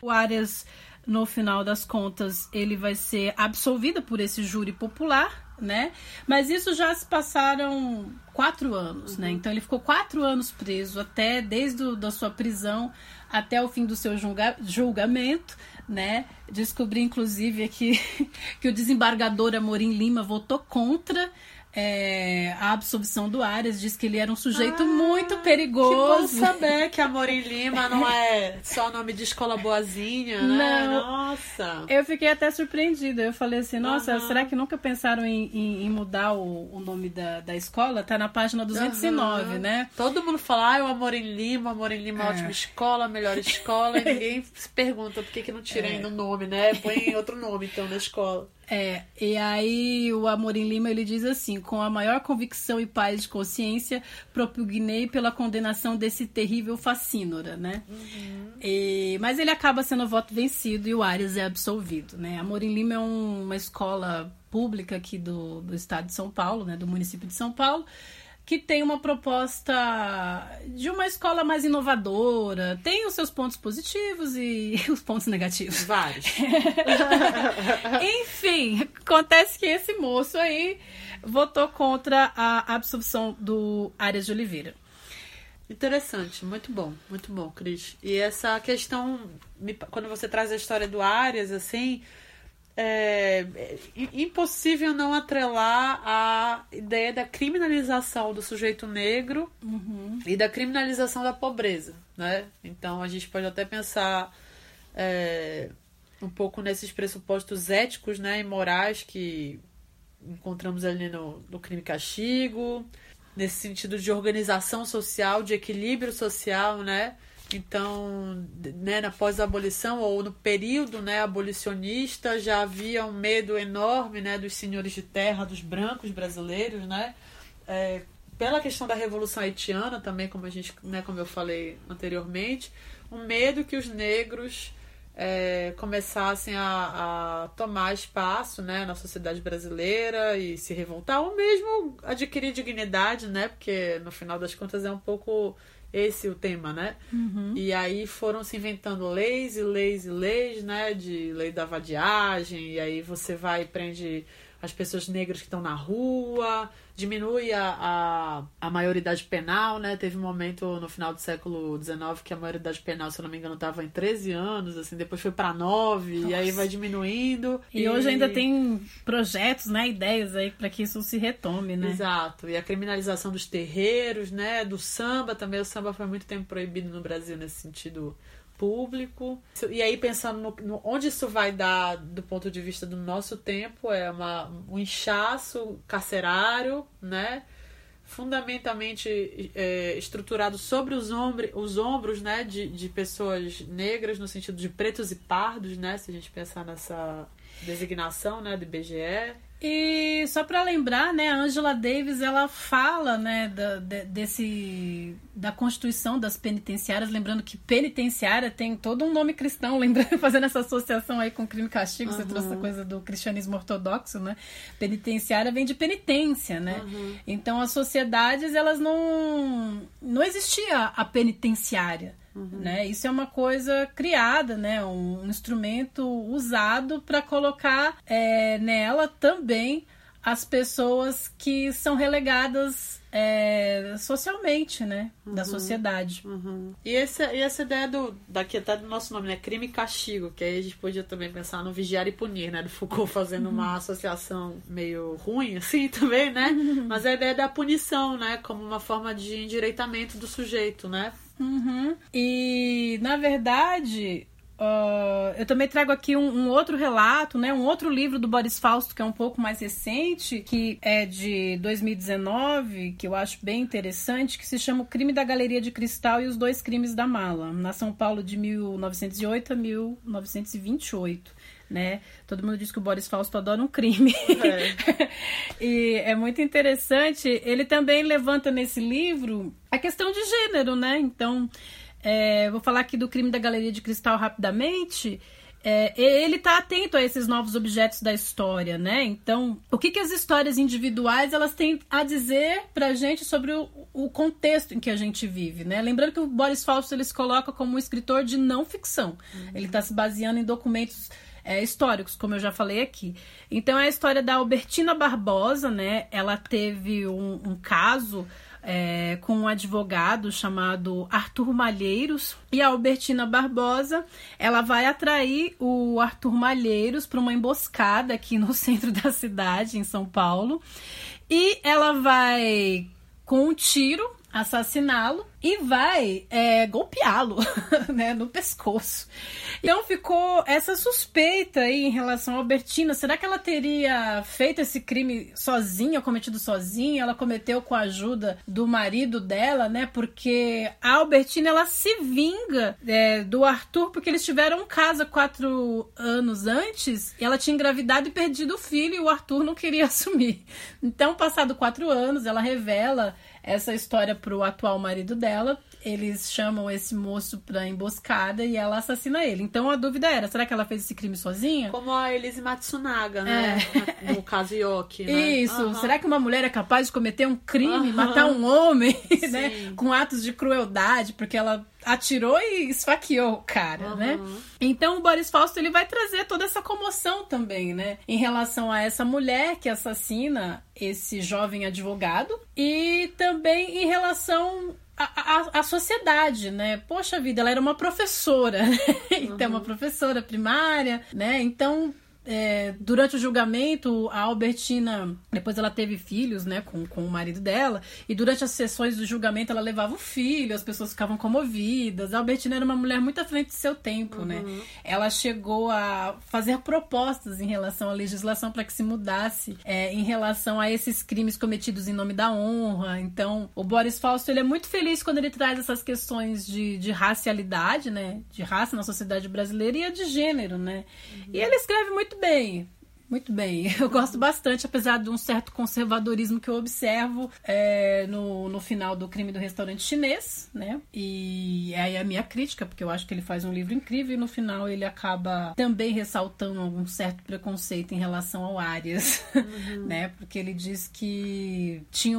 O Arias, no final das contas, ele vai ser absolvido por esse júri popular, né? Mas isso já se passaram quatro anos, né? Então ele ficou quatro anos preso até desde o, da sua prisão até o fim do seu julga- julgamento, né? Descobri inclusive aqui que o desembargador Amorim Lima votou contra é, a absolvição do Arias, diz que ele era um sujeito muito perigoso. Que bom saber que Amor em Lima não é só nome de escola boazinha, né? Não. Nossa. Eu fiquei até surpreendida. Eu falei assim, nossa, Aham. será que nunca pensaram em, em- em mudar o, o nome da, da escola? Tá na página 209, Aham. né? Todo mundo fala, ah, o Amor em Lima, Amor em Lima é ótima escola, melhor escola, e ninguém se pergunta por que, que não tira ainda o nome, né? Põe outro nome, então, na escola. É, e aí o Amorim Lima ele diz assim: com a maior convicção e paz de consciência, propugnei pela condenação desse terrível facínora, né? E- mas ele acaba sendo voto vencido e o Arias é absolvido, né? Amorim Lima é um- uma escola pública aqui do, do estado de São Paulo, né? Do município de São Paulo. Que tem uma proposta de uma escola mais inovadora, tem os seus pontos positivos e os pontos negativos. Vários. Enfim, acontece que esse moço aí votou contra a absolvição do Arias de Oliveira. Interessante, muito bom, muito bom, Cris. E essa questão, quando você traz a história do Arias, assim, é, é impossível não atrelar a ideia da criminalização do sujeito negro e da criminalização da pobreza, né? Então a gente pode até pensar é, um pouco nesses pressupostos éticos, né, e morais que encontramos ali no, no crime e castigo, nesse sentido de organização social, de equilíbrio social, né? Então, né, na pós-abolição ou no período né, abolicionista já havia um medo enorme né, dos senhores de terra, dos brancos brasileiros, né? É, pela questão da revolução haitiana também, como a gente, né, como eu falei anteriormente, um medo que os negros é, começassem a, a tomar espaço né, na sociedade brasileira e se revoltar, ou mesmo adquirir dignidade, né? Porque no final das contas é um pouco esse o tema, né? E aí foram se inventando leis e leis e leis, né? De lei da vadiagem, e aí você vai e prende as pessoas negras que estão na rua, diminui a, a, a maioridade penal, né? Teve um momento no final do século XIX que a maioridade penal, se eu não me engano, estava em 13 anos, assim, depois foi para 9, Nossa. e aí vai diminuindo. E, e, hoje ainda tem projetos, né, ideias aí para que isso se retome, né? Exato. E a criminalização dos terreiros, né, do samba também, o samba foi muito tempo proibido no Brasil nesse sentido público. E aí, pensando no, no, onde isso vai dar do ponto de vista do nosso tempo, é uma, um inchaço carcerário, né? fundamentalmente é, estruturado sobre os, ombros, os ombros né, de, de pessoas negras, no sentido de pretos e pardos, né, se a gente pensar nessa designação né, do IBGE. E só para lembrar, né, a Angela Davis ela fala, né, da, de, desse da constituição das penitenciárias, lembrando que penitenciária tem todo um nome cristão, lembrando fazendo essa associação aí com crime e castigo, uhum. você trouxe a coisa do cristianismo ortodoxo, né? Penitenciária vem de penitência, né? Uhum. Então as sociedades elas não não existia a penitenciária. Uhum. Né? Isso é uma coisa criada, né? um, instrumento usado para colocar é, nela também as pessoas que são relegadas é, socialmente, né? Uhum, da sociedade. Uhum. E, essa, e essa ideia do, daqui até do nosso nome, né? Crime e castigo, que aí a gente podia também pensar no vigiar e punir, né? Do Foucault fazendo uhum. uma associação meio ruim, assim, também, né? Uhum. Mas a ideia da punição, né? Como uma forma de endireitamento do sujeito, né? Uhum. E, na verdade, Uh, eu também trago aqui um, um, outro relato, né, um outro livro do Boris Fausto, que é um pouco mais recente, que é de 2019, que eu acho bem interessante, que se chama O Crime da Galeria de Cristal e os Dois Crimes da Mala, na São Paulo de 1908 a 1928 né? Todo mundo diz que o Boris Fausto adora um crime. É. e é muito interessante. Ele também levanta nesse livro a questão de gênero, né? Então, é, vou falar aqui do crime da Galeria de Cristal rapidamente. É, ele está atento a esses novos objetos da história, né? Então, o que, que as histórias individuais elas têm a dizer para a gente sobre o, o, contexto em que a gente vive, né? Lembrando que o Boris Fausto ele se coloca como um escritor de não ficção. Uhum. Ele está se baseando em documentos é, históricos, como eu já falei aqui. Então é a história da Albertina Barbosa, né? Ela teve um, um caso é, com um advogado chamado Arthur Malheiros e a Albertina Barbosa ela vai atrair o Arthur Malheiros para uma emboscada aqui no centro da cidade, em São Paulo, e ela vai com um tiro assassiná-lo e vai é, golpeá-lo né, no pescoço. Então ficou essa suspeita aí em relação a Albertina. Será que ela teria feito esse crime sozinha, cometido sozinha? Ela cometeu com a ajuda do marido dela, né? Porque a Albertina ela se vinga é, do Arthur porque eles tiveram caso quatro anos antes e ela tinha engravidado e perdido o filho e o Arthur não queria assumir. Então, passado quatro anos, ela revela essa história pro atual marido dela. Eles chamam esse moço pra emboscada e ela assassina ele. Então a dúvida era: será que ela fez esse crime sozinha? Como a Elise Matsunaga, né? É. No caso Yoki, né? Isso. Uhum. Será que uma mulher é capaz de cometer um crime, uhum. matar um homem, né? Com atos de crueldade, porque ela atirou e esfaqueou o cara, uhum. né? Então o Boris Fausto ele vai trazer toda essa comoção também, né? Em relação a essa mulher que assassina esse jovem advogado e também em relação a, a, sociedade, né? Poxa vida, ela era uma professora, né? então uhum. uma professora primária, né? Então é, durante o julgamento, a Albertina, depois ela teve filhos, né, com, com o marido dela, e durante as sessões do julgamento ela levava o filho, as pessoas ficavam comovidas. A Albertina era uma mulher muito à frente de seu tempo, né? uhum. né? Ela chegou a fazer propostas em relação à legislação para que se mudasse é, em relação a esses crimes cometidos em nome da honra. Então, o Boris Fausto ele é muito feliz quando ele traz essas questões de, de racialidade, né? De raça na sociedade brasileira e a de gênero, né? Uhum. E ele escreve muito bem. Muito bem. Eu gosto bastante, apesar de um certo conservadorismo que eu observo é, no, no final do crime do restaurante chinês, né? E aí a minha crítica, porque eu acho que ele faz um livro incrível e no final ele acaba também ressaltando algum certo preconceito em relação ao Arias, uhum. né? Porque ele diz que tinha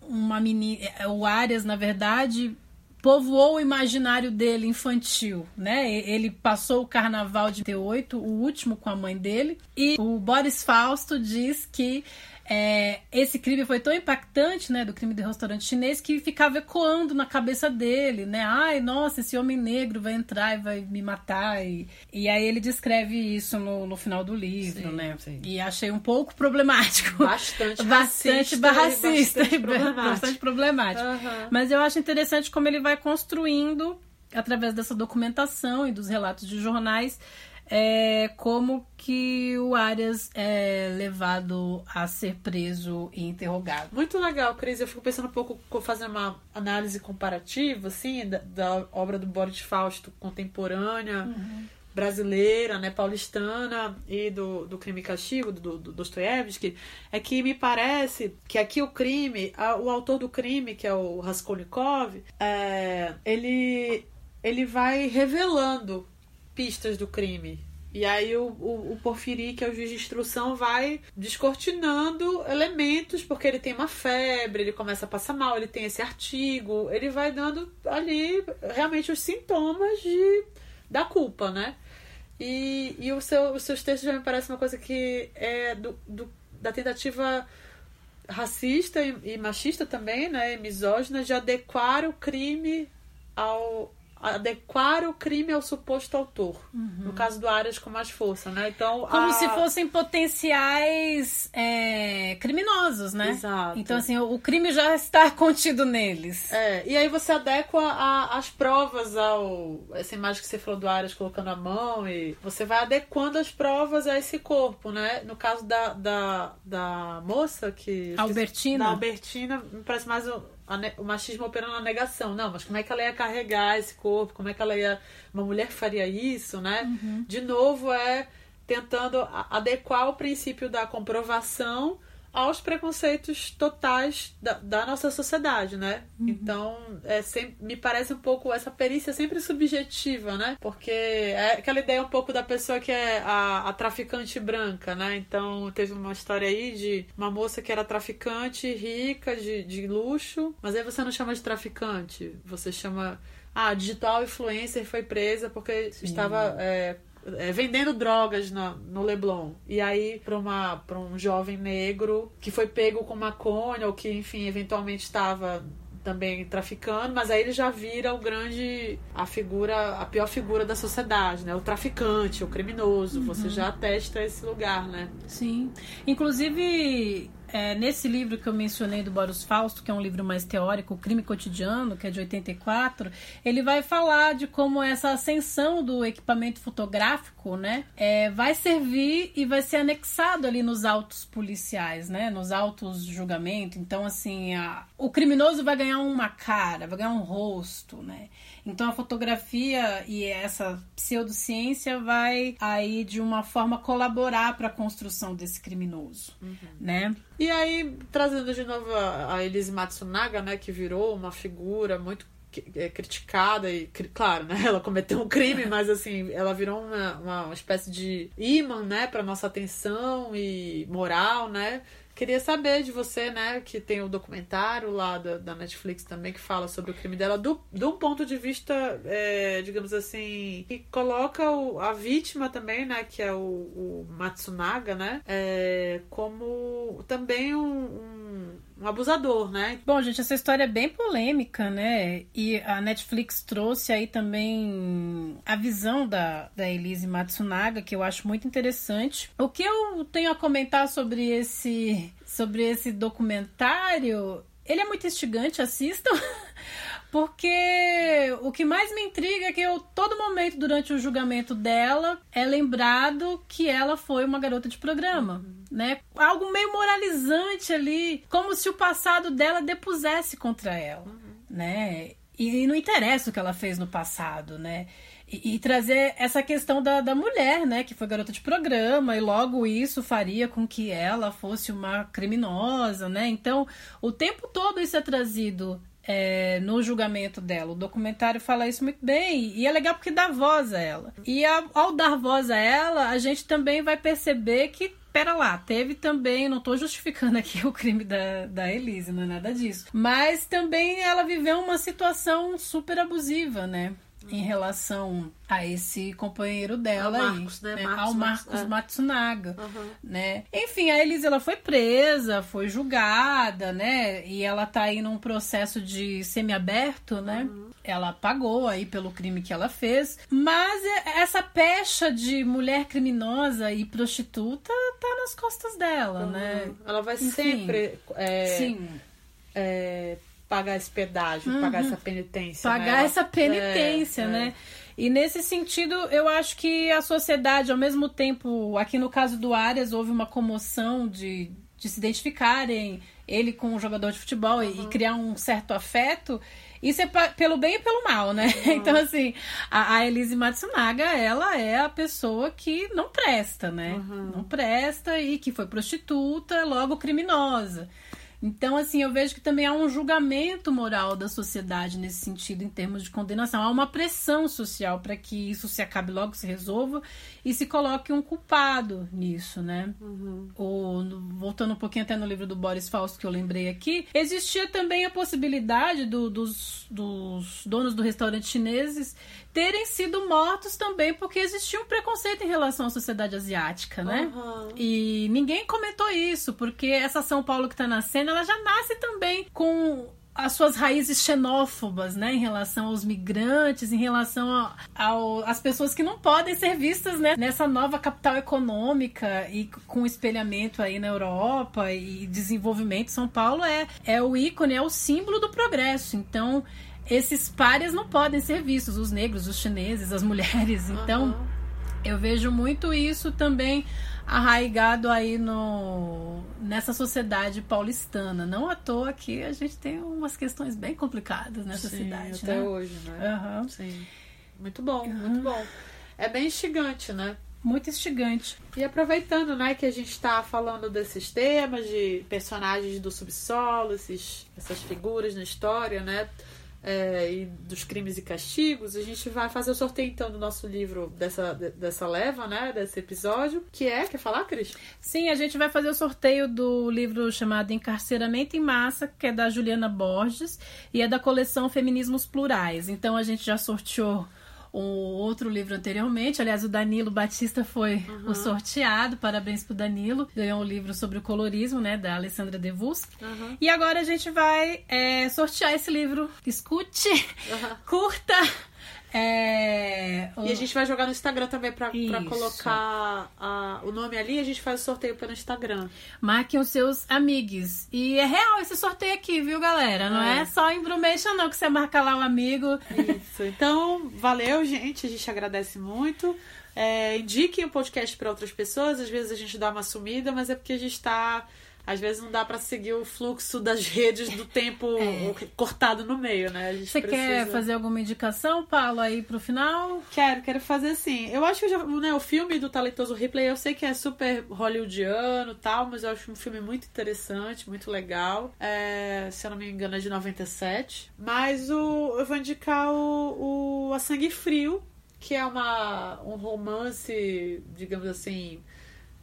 uma menina. O Arias, na verdade, povoou o imaginário dele infantil, né? Ele passou o carnaval de 88, o último com a mãe dele, e o Boris Fausto diz que é, esse crime foi tão impactante, né, do crime do restaurante chinês, que ficava ecoando na cabeça dele, né? Ai, nossa, esse homem negro vai entrar e vai me matar. E, e aí ele descreve isso no, no final do livro, sim, né? Sim. E achei um pouco problemático. Bastante Bastante racista, racista bastante problemático. bastante problemático. Uhum. Mas eu acho interessante como ele vai construindo, através dessa documentação e dos relatos de jornais, é, como que o Arias é levado a ser preso e interrogado. Muito legal, Cris. Eu fico pensando um pouco, fazendo uma análise comparativa, assim, da, da obra do Boris Fausto contemporânea, uhum. brasileira, né, paulistana e do, do Crime e Castigo, do, do Dostoiévski, é que me parece que aqui o crime, a, o autor do crime, que é o Raskolnikov, é, ele, ele vai revelando pistas do crime. E aí o, o, o, Porfiri, que é o juiz de instrução, vai descortinando elementos, porque ele tem uma febre, ele começa a passar mal, ele tem esse artigo, ele vai dando ali realmente os sintomas de, da culpa, né? E, e o seu, os seus textos já me parecem uma coisa que é do, do da tentativa racista e, e machista também, né? E misógina, de adequar o crime ao, adequar o crime ao suposto autor. Uhum. No caso do Arias com mais força, né? Então, Como a... se fossem potenciais é, criminosos, né? Exato. Então, assim, o, o, crime já está contido neles. É, e aí você adequa a, as provas ao... Essa imagem que você falou do Arias colocando a mão e você vai adequando as provas a esse corpo, né? No caso da, da, da moça que... Albertina. Da Albertina, me parece mais... O o machismo operando na negação. Não, mas como é que ela ia carregar esse corpo? Como é que ela ia. Uma mulher faria isso, né? Uhum. De novo, é tentando adequar o princípio da comprovação aos preconceitos totais da, da nossa sociedade, né? Uhum. Então, é sempre, me parece um pouco essa perícia sempre subjetiva, né? Porque é aquela ideia um pouco da pessoa que é a, a traficante branca, né? Então, teve uma história aí de uma moça que era traficante, rica, de, de luxo, mas aí você não chama de traficante, você chama ah, digital influencer foi presa porque Sim. estava é, é, vendendo drogas no, no Leblon. E aí, para uma para um jovem negro que foi pego com maconha, ou que, enfim, eventualmente estava também traficando, mas aí ele já vira o grande a figura, a pior figura da sociedade, né? O traficante, o criminoso. Uhum. Você já atesta esse lugar, né? Sim. Inclusive, é, nesse livro que eu mencionei do Boris Fausto, que é um livro mais teórico, O Crime Cotidiano, que é de 84, ele vai falar de como essa ascensão do equipamento fotográfico, né, é, vai servir e vai ser anexado ali nos autos policiais, né, nos autos julgamento. Então, assim, a, o criminoso vai ganhar uma cara, vai ganhar um rosto, né. Então a fotografia e essa pseudociência vai aí de uma forma colaborar para a construção desse criminoso, uhum. né? E aí trazendo de novo a Elise Matsunaga, né, que virou uma figura muito é, criticada e claro né ela cometeu um crime mas assim ela virou uma, uma espécie de imã né para nossa atenção e moral né Queria saber de você, né, que tem o documentário lá da, da Netflix também que fala sobre o crime dela, do, de um ponto de vista, é, digamos assim, que coloca o, a vítima também, né, que é o, o Matsunaga, né, é, como também um, um, um, abusador, né? Bom, gente, essa história é bem polêmica, né? E a Netflix trouxe aí também a visão da, da Elise Matsunaga, que eu acho muito interessante. O que eu tenho a comentar sobre esse sobre esse documentário, ele é muito instigante, assistam. Porque o que mais me intriga é que eu, todo momento durante o julgamento dela é lembrado que ela foi uma garota de programa, uhum. né? Algo meio moralizante ali, como se o passado dela depusesse contra ela, uhum. né? E, e não interessa o que ela fez no passado, né? E, e, trazer essa questão da, da mulher, né? Que foi garota de programa, e logo isso faria com que ela fosse uma criminosa, né? Então, o tempo todo isso é trazido é, no julgamento dela. O documentário fala isso muito bem. E é legal porque dá voz a ela. E ao, ao dar voz a ela, a gente também vai perceber que pera lá, teve também, não tô justificando aqui o crime da, da Elise, não é nada disso. Mas também ela viveu uma situação super abusiva, né? Em relação a esse companheiro dela Ao Marcos, aí, né? né? Marcos ao Marcos é. Matsunaga, Uhum. né? Enfim, a Elise ela foi presa, foi julgada, né? E ela tá aí num processo de semiaberto, né? Uhum. Ela pagou aí pelo crime que ela fez, mas é- essa pecha de mulher criminosa e prostituta tá nas costas dela, né? Uhum. Ela vai Enfim. sempre é, Sim, é, pagar esse pedágio, pagar essa penitência. Uhum. pagar né? essa penitência, É, é. né? E nesse sentido, eu acho que a sociedade, ao mesmo tempo, aqui no caso do Arias, houve uma comoção de, de se identificarem ele com um jogador de futebol e- e criar um certo afeto. Isso é pa- pelo bem e pelo mal, né? Então, assim, a, a Elise Matsunaga, ela é a pessoa que não presta, né? Não presta e que foi prostituta, logo criminosa. Então, assim, eu vejo que também há um julgamento moral da sociedade nesse sentido, em termos de condenação. Há uma pressão social para que isso se acabe logo, se resolva e se coloque um culpado nisso, né? Ou, no- voltando um pouquinho até no livro do Boris Fausto que eu lembrei aqui, existia também a possibilidade do- dos, dos donos do restaurante chineses terem sido mortos também porque existia um preconceito em relação à sociedade asiática, né? Uhum. E ninguém comentou isso, porque essa São Paulo que tá nascendo, ela já nasce também com as suas raízes xenófobas, né, em relação aos migrantes, em relação às pessoas que não podem ser vistas né, nessa nova capital econômica e com espelhamento aí na Europa e desenvolvimento. São Paulo é, é o ícone, é o símbolo do progresso. Então, esses párias não podem ser vistos, os negros, os chineses, as mulheres. Então, Uhum. eu vejo muito isso também arraigado aí no nessa sociedade paulistana. Não à toa que a gente tem umas questões bem complicadas nessa Sim, cidade, até né? hoje, né? Aham. Sim. Muito bom, muito bom. É bem instigante, né? Muito instigante. E aproveitando, né, que a gente está falando desses temas de personagens do subsolo, esses, essas figuras na história, né, é, e dos crimes e castigos, a gente vai fazer o sorteio então do nosso livro dessa, de- dessa leva, né, desse episódio, que é, quer falar, Cris? Sim, a gente vai fazer o sorteio do livro chamado Encarceramento em Massa, que é da Juliana Borges e é da coleção Feminismos Plurais. Então a gente já sorteou um outro livro anteriormente. Aliás, o Danilo Batista foi o sorteado. Parabéns pro Danilo. Ganhou um livro sobre o colorismo, né, da Alessandra Devus. E agora a gente vai é, sortear esse livro. Escute, curta. É, E a gente vai jogar no Instagram também pra, pra colocar a- o nome ali e a gente faz o sorteio pelo Instagram. Marquem os seus amigos. E é real esse sorteio aqui, viu, galera? Não é, É. só embromation, não, que você marca lá o amigo. Isso. Então, valeu, gente. A gente agradece muito. É, indiquem o podcast para outras pessoas. Às vezes a gente dá uma sumida, mas é porque a gente tá. Às vezes não dá para seguir o fluxo das redes do tempo cortado no meio, né? A gente É. Você quer precisa- fazer alguma indicação, Paulo, aí pro final? Quero, quero fazer assim. Eu acho que já, né, o filme do Talentoso Ripley, eu sei que é super hollywoodiano e tal, mas eu acho um filme muito interessante, muito legal. É, se eu não me engano, é de 97. Mas o, eu vou indicar o, o A Sangue Frio, que é uma, um romance, digamos assim,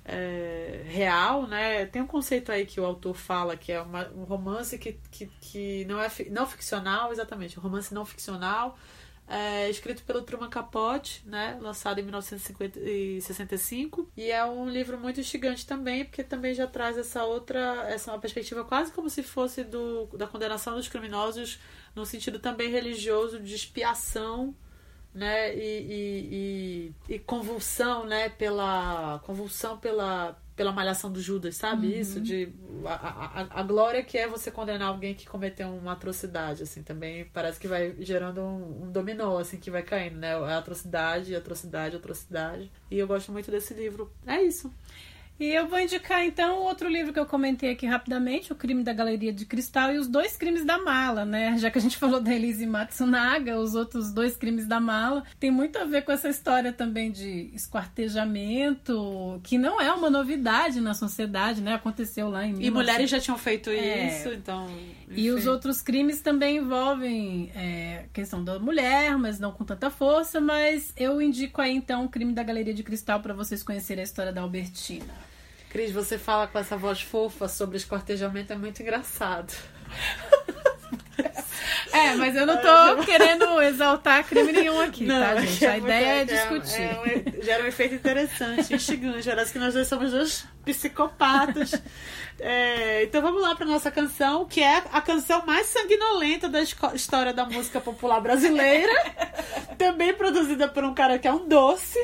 é, real, né? Tem um conceito aí que o autor fala que é uma- um romance que, que, que não é fi- não ficcional, exatamente, um romance não ficcional, é, escrito pelo Truman Capote, né? Lançado em 1965 e é um livro muito instigante também, porque também já traz essa outra, essa uma perspectiva quase como se fosse do, da condenação dos criminosos no sentido também religioso de expiação né, e, e, e, e convulsão, né, pela convulsão pela pela malhação do Judas, sabe? Isso de a, a, a glória que é você condenar alguém que cometeu uma atrocidade, assim, também parece que vai gerando um, um dominó, assim, que vai caindo, né? A atrocidade, atrocidade, atrocidade. E eu gosto muito desse livro. É isso. E eu vou indicar então outro livro que eu comentei aqui rapidamente, O Crime da Galeria de Cristal e os dois crimes da mala, né? Já que a gente falou da Elise Matsunaga, os outros dois crimes da mala, tem muito a ver com essa história também de esquartejamento, que não é uma novidade na sociedade, né? Aconteceu lá em E 1900. mulheres já tinham feito É. isso, então. E os enfim. outros crimes também envolvem é, questão da mulher, mas não com tanta força. Mas eu indico aí então o crime da Galeria de Cristal para vocês conhecerem a história da Albertina. Cris, você fala com essa voz fofa sobre escortejamento, é muito engraçado. É, mas eu não tô querendo exaltar crime nenhum aqui, Não, tá, é gente? que é A ideia é muito- discutir. é um- gera um efeito interessante, instigante. Parece que nós dois somos dois psicopatas. É, então vamos lá para nossa canção, que é a canção mais sanguinolenta da história da música popular brasileira. Também produzida por um cara que é um doce,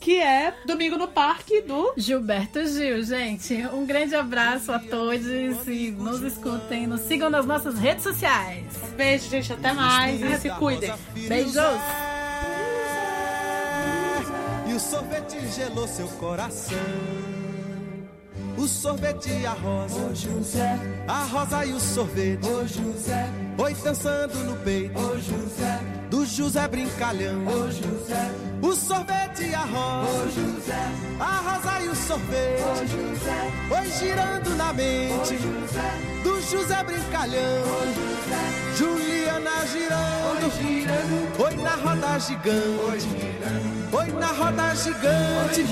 que é Domingo no Parque do Gilberto Gil, gente, um grande abraço a todos e nos escutem, nos sigam nas nossas redes sociais. Beijo, gente. Até mais e se cuidem. Beijos! E o sorvete gelou seu coração. O sorvete e a rosa. Ô José. A rosa e o sorvete. Ô José. Oi dançando no peito. Ô José. Do José brincalhão. Ô José. O sorvete e a rosa. Ô José. A rosa e o sorvete. Ô José. Oi girando na mente. Ô José. José brincalhão. Ô José. Juliana girando. Oi girando. Oi na roda gigante. Oi. Oi na roda gigante.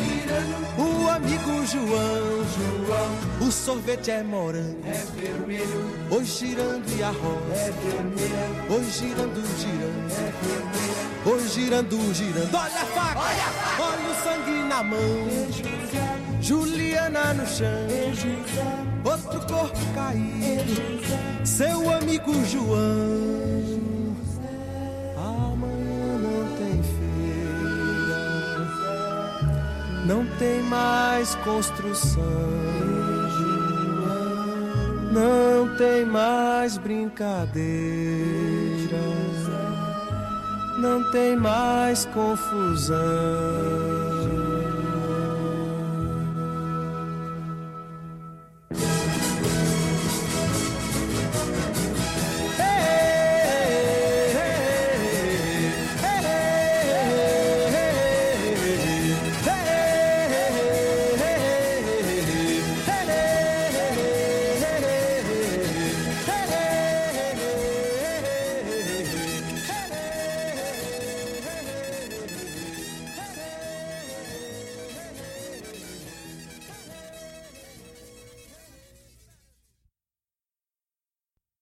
O amigo João, João. O sorvete é morango. É vermelho. Oi girando e a rosa. É vermelha. Oi girando, girando. É vermelha. Oi girando, girando. Olha a faca. Olha, a faca. Olha o sangue na mão. Juliana no chão. Outro corpo caído. Seu amigo João. Amanhã não tem feira. Não tem mais construção. Não tem mais brincadeira. Não tem mais confusão.